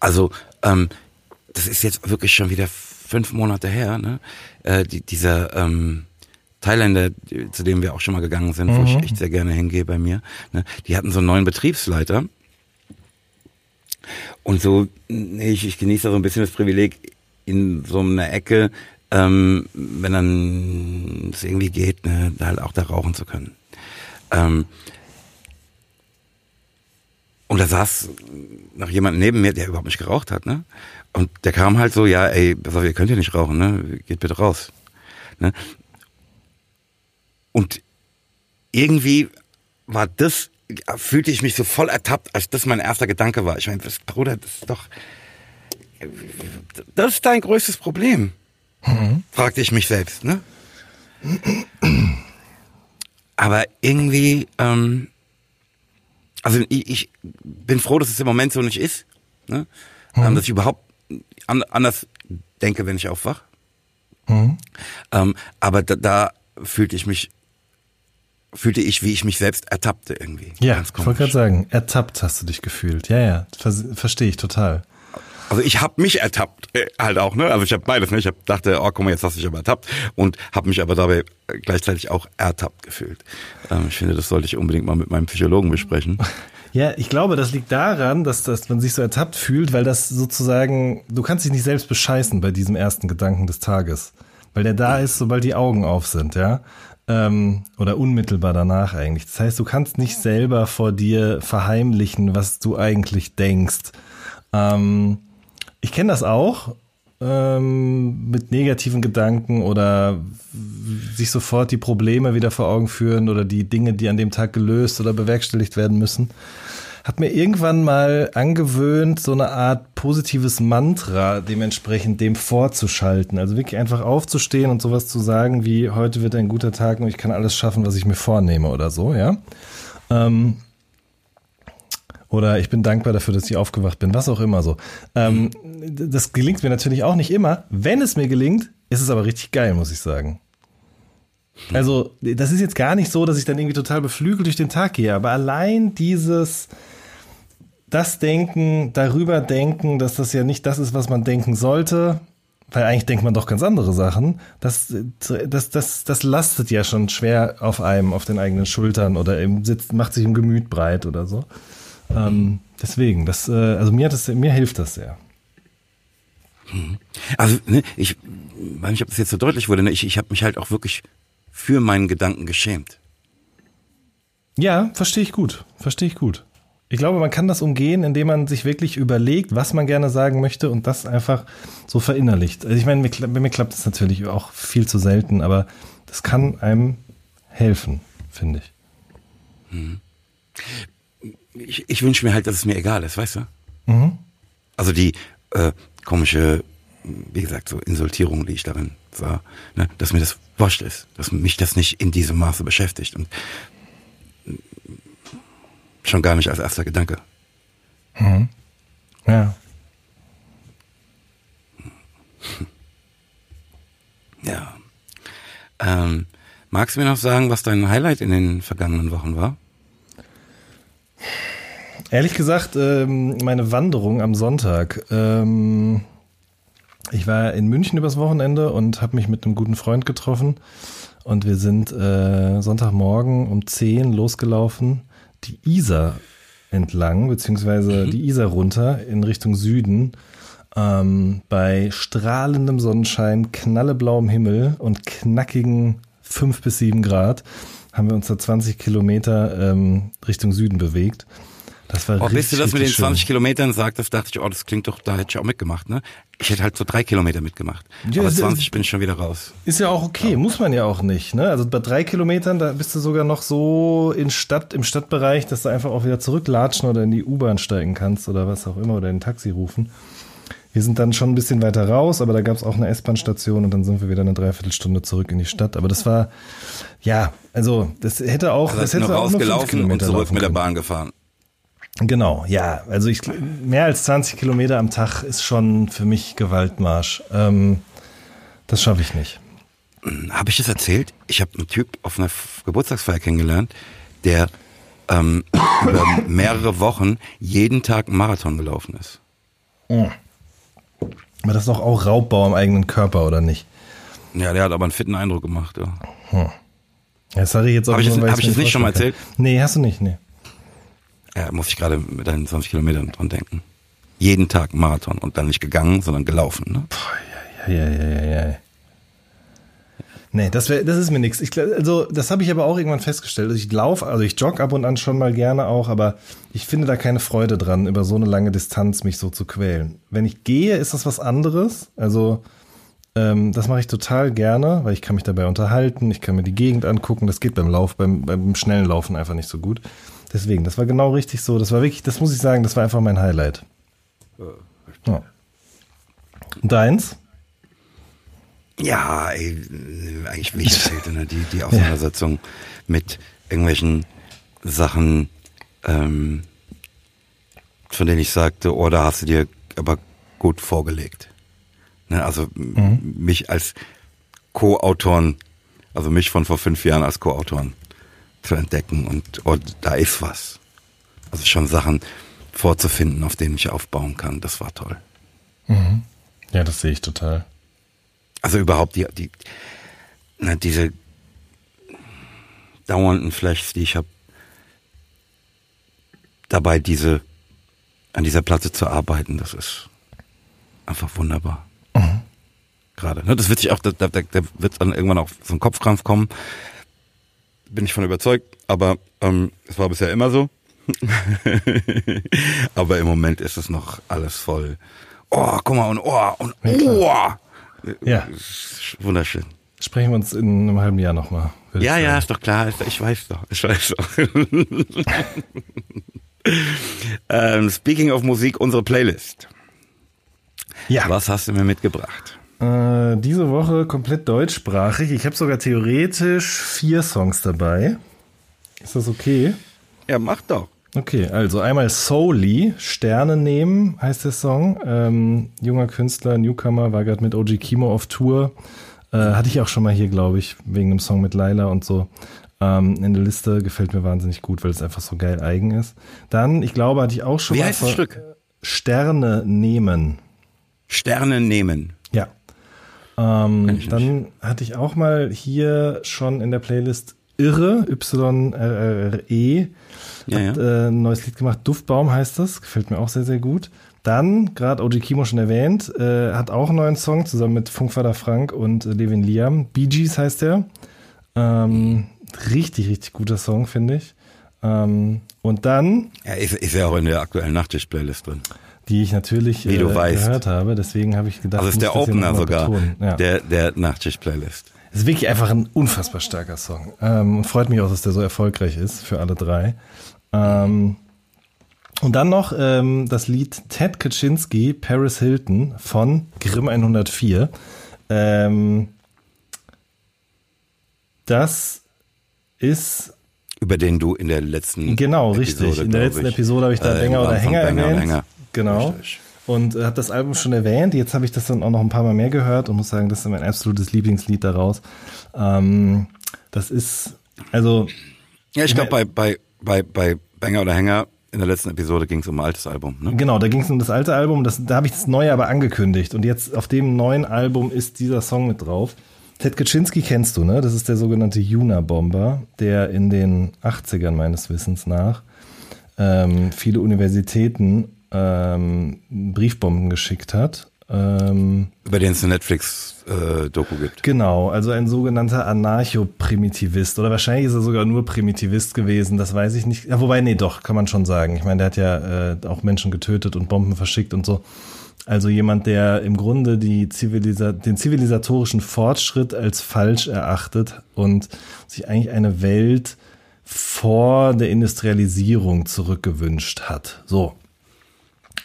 Also, ähm, das ist jetzt wirklich schon wieder fünf Monate her, ne? Äh, die, dieser ähm, Thailänder, zu dem wir auch schon mal gegangen sind, wo ich echt sehr gerne hingehe bei mir, ne? die hatten so einen neuen Betriebsleiter. Und so, ich, ich genieße da so ein bisschen das Privileg, in so einer Ecke, ähm, wenn dann es irgendwie geht, ne, da halt auch da rauchen zu können. Ähm, und da saß noch jemand neben mir, der überhaupt nicht geraucht hat, ne? Und der kam halt so, ja, ey, pass auf, ihr könnt hier nicht rauchen, ne? Geht bitte raus. Ne? Und irgendwie war das, fühlte ich mich so voll ertappt, als das mein erster Gedanke war. Ich meine, das, Bruder, das ist doch, das ist dein größtes Problem. Fragte ich mich selbst, ne? Aber irgendwie, ähm, also ich, ich bin froh, dass es im Moment so nicht ist, ne? Ähm, dass ich überhaupt an, anders denke, wenn ich aufwach. Ähm, aber da, da fühlte ich mich, fühlte ich, wie ich mich selbst ertappte irgendwie. Ja, ich wollte gerade sagen, ertappt hast du dich gefühlt. Ja, ja, vers verstehe ich total. Also ich habe mich ertappt, äh, halt auch, ne? Also ich habe beides, ne? Ich hab, dachte, oh, guck mal, jetzt hast du dich aber ertappt und habe mich aber dabei äh, gleichzeitig auch ertappt gefühlt. Ähm, ich finde, das sollte ich unbedingt mal mit meinem Psychologen besprechen. Ja, ich glaube, das liegt daran, dass, dass man sich so ertappt fühlt, weil das sozusagen, du kannst dich nicht selbst bescheißen bei diesem ersten Gedanken des Tages. Weil der da ist, sobald die Augen auf sind, ja. Ähm, oder unmittelbar danach eigentlich. Das heißt, du kannst nicht selber vor dir verheimlichen, was du eigentlich denkst. Ähm, ich kenne das auch ähm, mit negativen Gedanken oder sich sofort die Probleme wieder vor Augen führen oder die Dinge, die an dem Tag gelöst oder bewerkstelligt werden müssen. Hat mir irgendwann mal angewöhnt, so eine Art positives Mantra dementsprechend dem vorzuschalten. Also wirklich einfach aufzustehen und sowas zu sagen wie, heute wird ein guter Tag und ich kann alles schaffen, was ich mir vornehme oder so, ja. Ähm, oder ich bin dankbar dafür, dass ich aufgewacht bin, was auch immer so. Ähm, das gelingt mir natürlich auch nicht immer. Wenn es mir gelingt, ist es aber richtig geil, muss ich sagen. Also, das ist jetzt gar nicht so, dass ich dann irgendwie total beflügelt durch den Tag gehe, aber allein dieses, das Denken, darüber denken, dass das ja nicht das ist, was man denken sollte, weil eigentlich denkt man doch ganz andere Sachen, das, das, das, das lastet ja schon schwer auf einem, auf den eigenen Schultern oder im Sitz, macht sich im Gemüt breit oder so. Ähm, deswegen, das, äh, also mir, das, mir hilft das sehr. Also, ne, ich weiß nicht, ob das jetzt so deutlich wurde, ne, ich, ich habe mich halt auch wirklich für meinen Gedanken geschämt. Ja, verstehe ich gut. Verstehe ich gut. Ich glaube, man kann das umgehen, indem man sich wirklich überlegt, was man gerne sagen möchte und das einfach so verinnerlicht. Also ich meine, bei mir klappt das natürlich auch viel zu selten, aber das kann einem helfen, finde ich. Hm. Ich, ich wünsche mir halt, dass es mir egal ist, weißt du? Mhm. Also die äh, komische, wie gesagt, so Insultierung, die ich darin sah, ne, dass mir das wurscht ist, dass mich das nicht in diesem Maße beschäftigt und schon gar nicht als erster Gedanke. Mhm. Ja. Ja. Ähm, magst du mir noch sagen, was dein Highlight in den vergangenen Wochen war? Ehrlich gesagt, ähm, meine Wanderung am Sonntag. Ähm, ich war in München übers Wochenende und habe mich mit einem guten Freund getroffen. Und wir sind äh, Sonntagmorgen um 10 losgelaufen, die Isar entlang, beziehungsweise mhm. die Isar runter in Richtung Süden. Ähm, bei strahlendem Sonnenschein, knalleblauem Himmel und knackigen 5 bis 7 Grad haben wir uns da 20 Kilometer ähm, Richtung Süden bewegt. Das war oh, richtig, bis du das mit den 20 schön. Kilometern sagtest, dachte ich, oh, das klingt doch, da hätte ich auch mitgemacht, ne? Ich hätte halt so drei Kilometer mitgemacht. Ja, Aber 20 bin ich schon wieder raus. Ist ja auch okay, ja. muss man ja auch nicht, ne? Also bei drei Kilometern, da bist du sogar noch so in Stadt, im Stadtbereich, dass du einfach auch wieder zurücklatschen oder in die U-Bahn steigen kannst oder was auch immer oder in ein Taxi rufen. Wir sind dann schon ein bisschen weiter raus, aber da gab es auch eine S-Bahn-Station und dann sind wir wieder eine Dreiviertelstunde zurück in die Stadt. Aber das war, ja, also das hätte auch, also das hätte auch rausgelaufen und zurück mit der Bahn gefahren. Genau, ja. Also ich mehr als 20 Kilometer am Tag ist schon für mich Gewaltmarsch. Ähm, das schaffe ich nicht. Habe ich das erzählt? Ich habe einen Typ auf einer Geburtstagsfeier kennengelernt, der ähm, über mehrere Wochen jeden Tag einen Marathon gelaufen ist. Mhm. Aber das ist doch auch Raubbau am eigenen Körper, oder nicht? Ja, der hat aber einen fitten Eindruck gemacht, ja. Hm. Ja, sorry, jetzt auch Habe ich, das, hab ich das nicht schon mal erzählt? Nee, hast du nicht, nee. Ja, muss ich gerade mit deinen 20 Kilometern dran denken. Jeden Tag Marathon und dann nicht gegangen, sondern gelaufen. Ne? Puh, ja, ja, ja, ja, ja. Nee, das, wär, das ist mir nichts. Also, das habe ich aber auch irgendwann festgestellt. Also ich laufe, also ich jogge ab und an schon mal gerne auch, aber ich finde da keine Freude dran, über so eine lange Distanz mich so zu quälen. Wenn ich gehe, ist das was anderes. Also, ähm, das mache ich total gerne, weil ich kann mich dabei unterhalten, ich kann mir die Gegend angucken. Das geht beim Lauf, beim, beim schnellen Laufen einfach nicht so gut. Deswegen, das war genau richtig so. Das war wirklich, das muss ich sagen, das war einfach mein Highlight. Ja. Und deins? Ja, ey, eigentlich wie ich erzählte, ne? die, die Auseinandersetzung ja. mit irgendwelchen Sachen, ähm, von denen ich sagte, oh, da hast du dir aber gut vorgelegt. Ne? Also mhm. mich als Co-Autoren, also mich von vor fünf Jahren als Co-Autoren zu entdecken und oh, da ist was. Also schon Sachen vorzufinden, auf denen ich aufbauen kann. Das war toll. Mhm. Ja, das sehe ich total. Also überhaupt die, die na, diese dauernden Flashs, die ich habe, dabei diese an dieser Platte zu arbeiten, das ist einfach wunderbar. Mhm. Gerade. Ne? Das wird sich auch, da, da, da wird dann irgendwann auch so ein Kopfkrampf kommen bin ich von überzeugt, aber ähm, es war bisher immer so. aber im Moment ist es noch alles voll. Oh, guck mal, und oh, und oh. Ja. Wunderschön. Sprechen wir uns in einem halben Jahr nochmal. Ja, ja, ist doch klar. Ich weiß doch. Ich weiß doch. ähm, speaking of Musik, unsere Playlist. Ja. Was hast du mir mitgebracht? Äh, diese Woche komplett deutschsprachig. Ich habe sogar theoretisch vier Songs dabei. Ist das okay? Ja, mach doch. Okay, also einmal Souli, Sterne nehmen heißt der Song. Ähm, junger Künstler, Newcomer, war gerade mit OG Kimo auf Tour. Äh, hatte ich auch schon mal hier, glaube ich, wegen dem Song mit Laila und so. Ähm, in der Liste gefällt mir wahnsinnig gut, weil es einfach so geil eigen ist. Dann, ich glaube, hatte ich auch schon Wie mal heißt das Stück? Sterne nehmen. Sterne nehmen. Ähm, dann hatte ich auch mal hier schon in der Playlist Irre, Y-R-R-E, Ja, hat, ja. äh, ein neues Lied gemacht, Duftbaum heißt das, gefällt mir auch sehr, sehr gut. Dann, gerade OG Kimo schon erwähnt, äh, hat auch einen neuen Song zusammen mit Funkvater Frank und äh, Levin Liam. Bee Gees heißt der. Ähm, richtig, richtig guter Song, finde ich. Ähm, und dann, Ja, ist, ist ja auch in der aktuellen Nachttisch-Playlist drin. Die ich natürlich äh, gehört habe, deswegen habe ich gedacht, Also ist der Opener sogar. Ja. der, der Nachttisch-Playlist. Es ist wirklich einfach ein unfassbar starker Song. Ähm, freut mich auch, dass der so erfolgreich ist für alle drei. Ähm, und dann noch ähm, das Lied Ted Kaczynski, Paris Hilton von Grimm 104. Ähm, das ist Über den du in der letzten Genau, richtig. In der letzten ich, Episode habe ich da äh, Banger oder Hänger erwähnt. Genau. Richtig. Und äh, habe das Album schon erwähnt. Jetzt habe ich das dann auch noch ein paar Mal mehr gehört und muss sagen, das ist mein absolutes Lieblingslied daraus. Ähm, das ist, also, Ja, ich glaube, bei, bei, bei, bei Banger oder Hänger in der letzten Episode ging es um ein altes Album. Ne? genau, da ging es um das alte Album. Das, da habe ich das neue aber angekündigt. Und jetzt auf dem neuen Album ist dieser Song mit drauf. Ted Kaczynski kennst du, ne? Das ist der sogenannte Juna-Bomber, der in den 80ern meines Wissens nach ähm, viele Universitäten ähm, Briefbomben geschickt hat. Ähm, Über den es eine Netflix-Doku gibt. Genau, also ein sogenannter Anarcho-Primitivist. Oder wahrscheinlich ist er sogar nur Primitivist gewesen, das weiß ich nicht. Ja, wobei, nee, doch, kann man schon sagen. Ich meine, der hat ja äh, auch Menschen getötet und Bomben verschickt und so. Also jemand, der im Grunde die Zivilisa den zivilisatorischen Fortschritt als falsch erachtet und sich eigentlich eine Welt vor der Industrialisierung zurückgewünscht hat. So.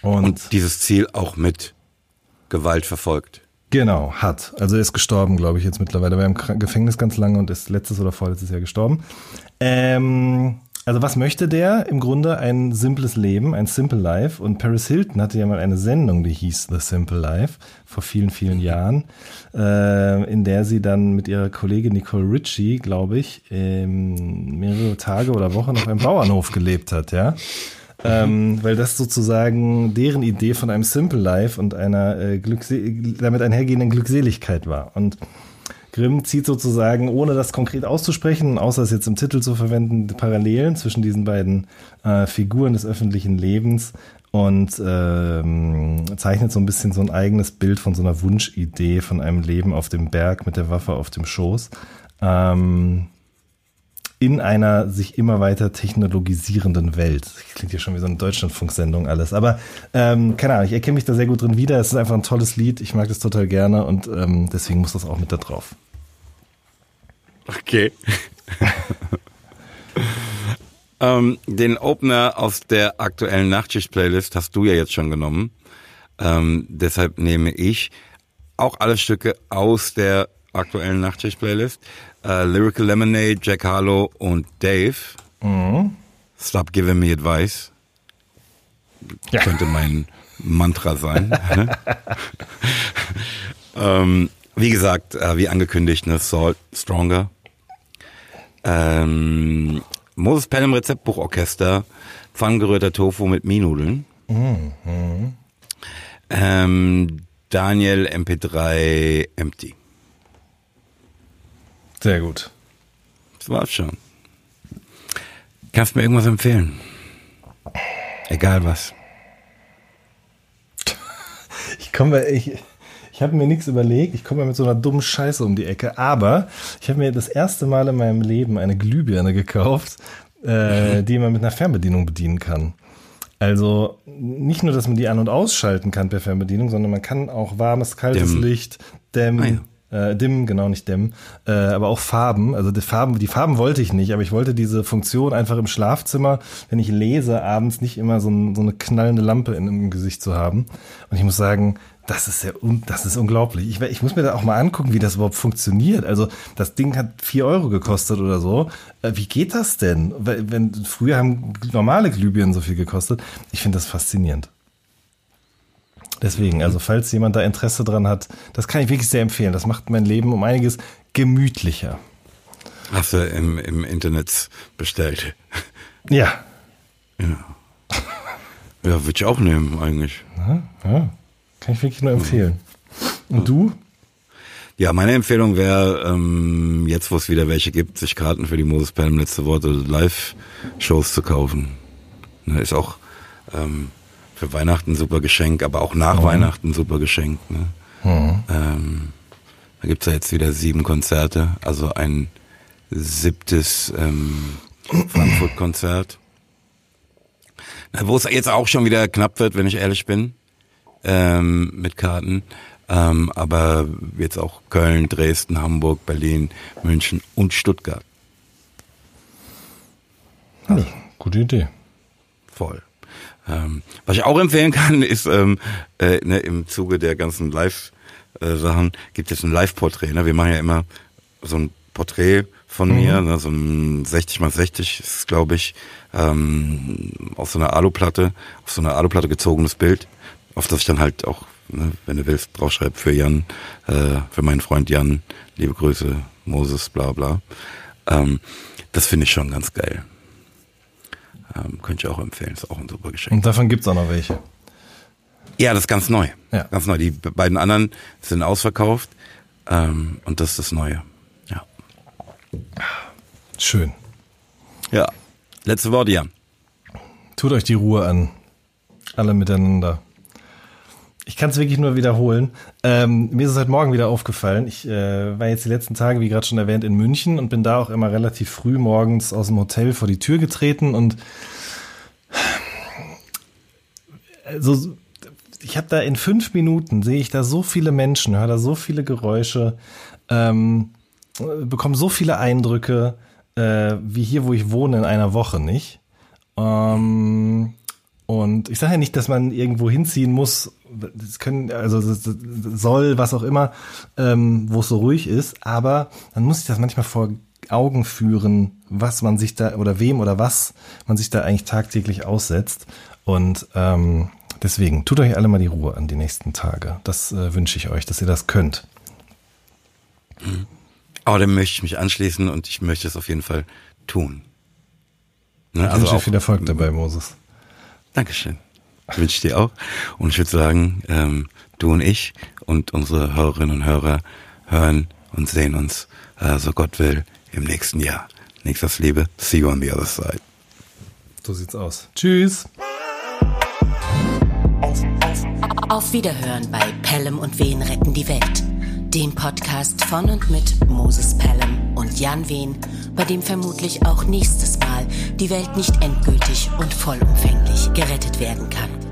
Und, Und dieses Ziel auch mit Gewalt verfolgt. Genau, hat. Also er ist gestorben, glaube ich, jetzt mittlerweile. Er war im Gefängnis ganz lange und ist letztes oder vorletztes Jahr gestorben. Ähm, also was möchte der? Im Grunde ein simples Leben, ein Simple Life. Und Paris Hilton hatte ja mal eine Sendung, die hieß The Simple Life, vor vielen, vielen Jahren, äh, in der sie dann mit ihrer Kollegin Nicole Ritchie, glaube ich, ähm, mehrere Tage oder Wochen auf einem Bauernhof gelebt hat, ja. Ähm, weil das sozusagen deren Idee von einem Simple Life und einer äh, Glückse damit einhergehenden Glückseligkeit war. Und Grimm zieht sozusagen, ohne das konkret auszusprechen, außer es jetzt im Titel zu verwenden, die Parallelen zwischen diesen beiden äh, Figuren des öffentlichen Lebens und ähm, zeichnet so ein bisschen so ein eigenes Bild von so einer Wunschidee von einem Leben auf dem Berg mit der Waffe auf dem Schoß. Ähm, in einer sich immer weiter technologisierenden Welt. Das klingt ja schon wie so eine Deutschlandfunksendung alles. Aber ähm, keine Ahnung, ich erkenne mich da sehr gut drin wieder. Es ist einfach ein tolles Lied. Ich mag das total gerne und ähm, deswegen muss das auch mit da drauf. Okay. ähm, den Opener aus der aktuellen Nachtschicht-Playlist hast du ja jetzt schon genommen. Ähm, deshalb nehme ich auch alle Stücke aus der aktuellen Nachtschicht-Playlist. Äh, Lyrical Lemonade, Jack Harlow und Dave. Stop giving me advice. Ja. Könnte mein Mantra sein. ne? ähm, wie gesagt, äh, wie angekündigt, ne, Salt Stronger. Ähm, Moses Pelham Rezeptbuchorchester, pfannengerührter Tofu mit Minudeln. Ähm, Daniel MP3 Empty. Sehr gut. Das war's schon. Kannst mir irgendwas empfehlen? Egal was. Ich komme, ich, ich habe mir nichts überlegt. Ich komme mit so einer dummen Scheiße um die Ecke. Aber ich habe mir das erste Mal in meinem Leben eine Glühbirne gekauft, äh, die man mit einer Fernbedienung bedienen kann. Also nicht nur, dass man die an- und ausschalten kann per Fernbedienung, sondern man kann auch warmes, kaltes Dimmen. Licht dämmen. Ah, ja. Äh, Dim, genau, nicht Dem. Äh, aber auch Farben. Also die Farben, die Farben wollte ich nicht, aber ich wollte diese Funktion einfach im Schlafzimmer, wenn ich lese, abends nicht immer so, ein, so eine knallende Lampe in, im Gesicht zu haben. Und ich muss sagen, das ist ja, das ist unglaublich. Ich, ich muss mir da auch mal angucken, wie das überhaupt funktioniert. Also das Ding hat vier Euro gekostet oder so. Äh, wie geht das denn? Wenn, früher haben normale Glühbirnen so viel gekostet. Ich finde das faszinierend. Deswegen, also falls jemand da Interesse dran hat, das kann ich wirklich sehr empfehlen. Das macht mein Leben um einiges gemütlicher. Hast du im, im Internet bestellt? Ja. Ja. Ja, würde ich auch nehmen, eigentlich. Ja, ja. Kann ich wirklich nur empfehlen. Und du? Ja, meine Empfehlung wäre, ähm, jetzt wo es wieder welche gibt, sich Karten für die Moses Pelham letzte Worte Live-Shows zu kaufen. Ne, ist auch ähm, für Weihnachten super Geschenk, aber auch nach mhm. Weihnachten super Geschenk. Ne? Mhm. Ähm, da gibt's ja jetzt wieder sieben Konzerte, also ein siebtes ähm, Frankfurt-Konzert. Wo es jetzt auch schon wieder knapp wird, wenn ich ehrlich bin ähm, mit Karten. Ähm, aber jetzt auch Köln, Dresden, Hamburg, Berlin, München und Stuttgart. Also, ja, gute Idee. Voll. Ähm, was ich auch empfehlen kann, ist ähm, äh, ne, im Zuge der ganzen Live-Sachen äh, gibt es ein Live-Porträt. Ne? Wir machen ja immer so ein Porträt von mhm. mir, ne? so ein 60 mal 60 ist glaube ich, ähm, auf so einer Aluplatte, auf so einer Aluplatte gezogenes Bild auf das ich dann halt auch, ne, wenn du willst, draufschreibe für Jan, äh, für meinen Freund Jan, liebe Grüße, Moses, bla bla. Ähm, das finde ich schon ganz geil. Ähm, könnte ich auch empfehlen, ist auch ein super Geschenk. Und davon gibt's auch noch welche. Ja, das ist ganz neu. Ja. Ganz neu. Die beiden anderen sind ausverkauft ähm, und das ist das Neue. Ja. Schön. Ja. Letzte Worte, Jan. Tut euch die Ruhe an. Alle miteinander. Ich kann es wirklich nur wiederholen. Ähm, mir ist es heute Morgen wieder aufgefallen. Ich äh, war jetzt die letzten Tage, wie gerade schon erwähnt, in München und bin da auch immer relativ früh morgens aus dem Hotel vor die Tür getreten und also ich habe da in fünf Minuten sehe ich da so viele Menschen, höre da so viele Geräusche, ähm, bekomme so viele Eindrücke äh, wie hier, wo ich wohne, in einer Woche nicht. Ähm, und ich sage ja nicht, dass man irgendwo hinziehen muss, das können, also das soll, was auch immer, ähm, wo es so ruhig ist, aber man muss sich das manchmal vor Augen führen, was man sich da oder wem oder was man sich da eigentlich tagtäglich aussetzt. Und ähm, deswegen tut euch alle mal die Ruhe an die nächsten Tage. Das äh, wünsche ich euch, dass ihr das könnt. Aber dann möchte ich mich anschließen und ich möchte es auf jeden Fall tun. Ne? Ich also wünsche dir viel Erfolg dabei, Moses. Dankeschön. Wünsche ich dir auch. Und ich würde sagen, ähm, du und ich und unsere Hörerinnen und Hörer hören und sehen uns, äh, so Gott will, im nächsten Jahr. Nächstes Liebe. See you on the other side. So sieht's aus. Tschüss. Auf Wiederhören bei Pelham und Wen retten die Welt. Dem Podcast von und mit Moses Pelham und Jan Wehn, bei dem vermutlich auch nächstes Mal die Welt nicht endgültig und vollumfänglich gerettet werden kann.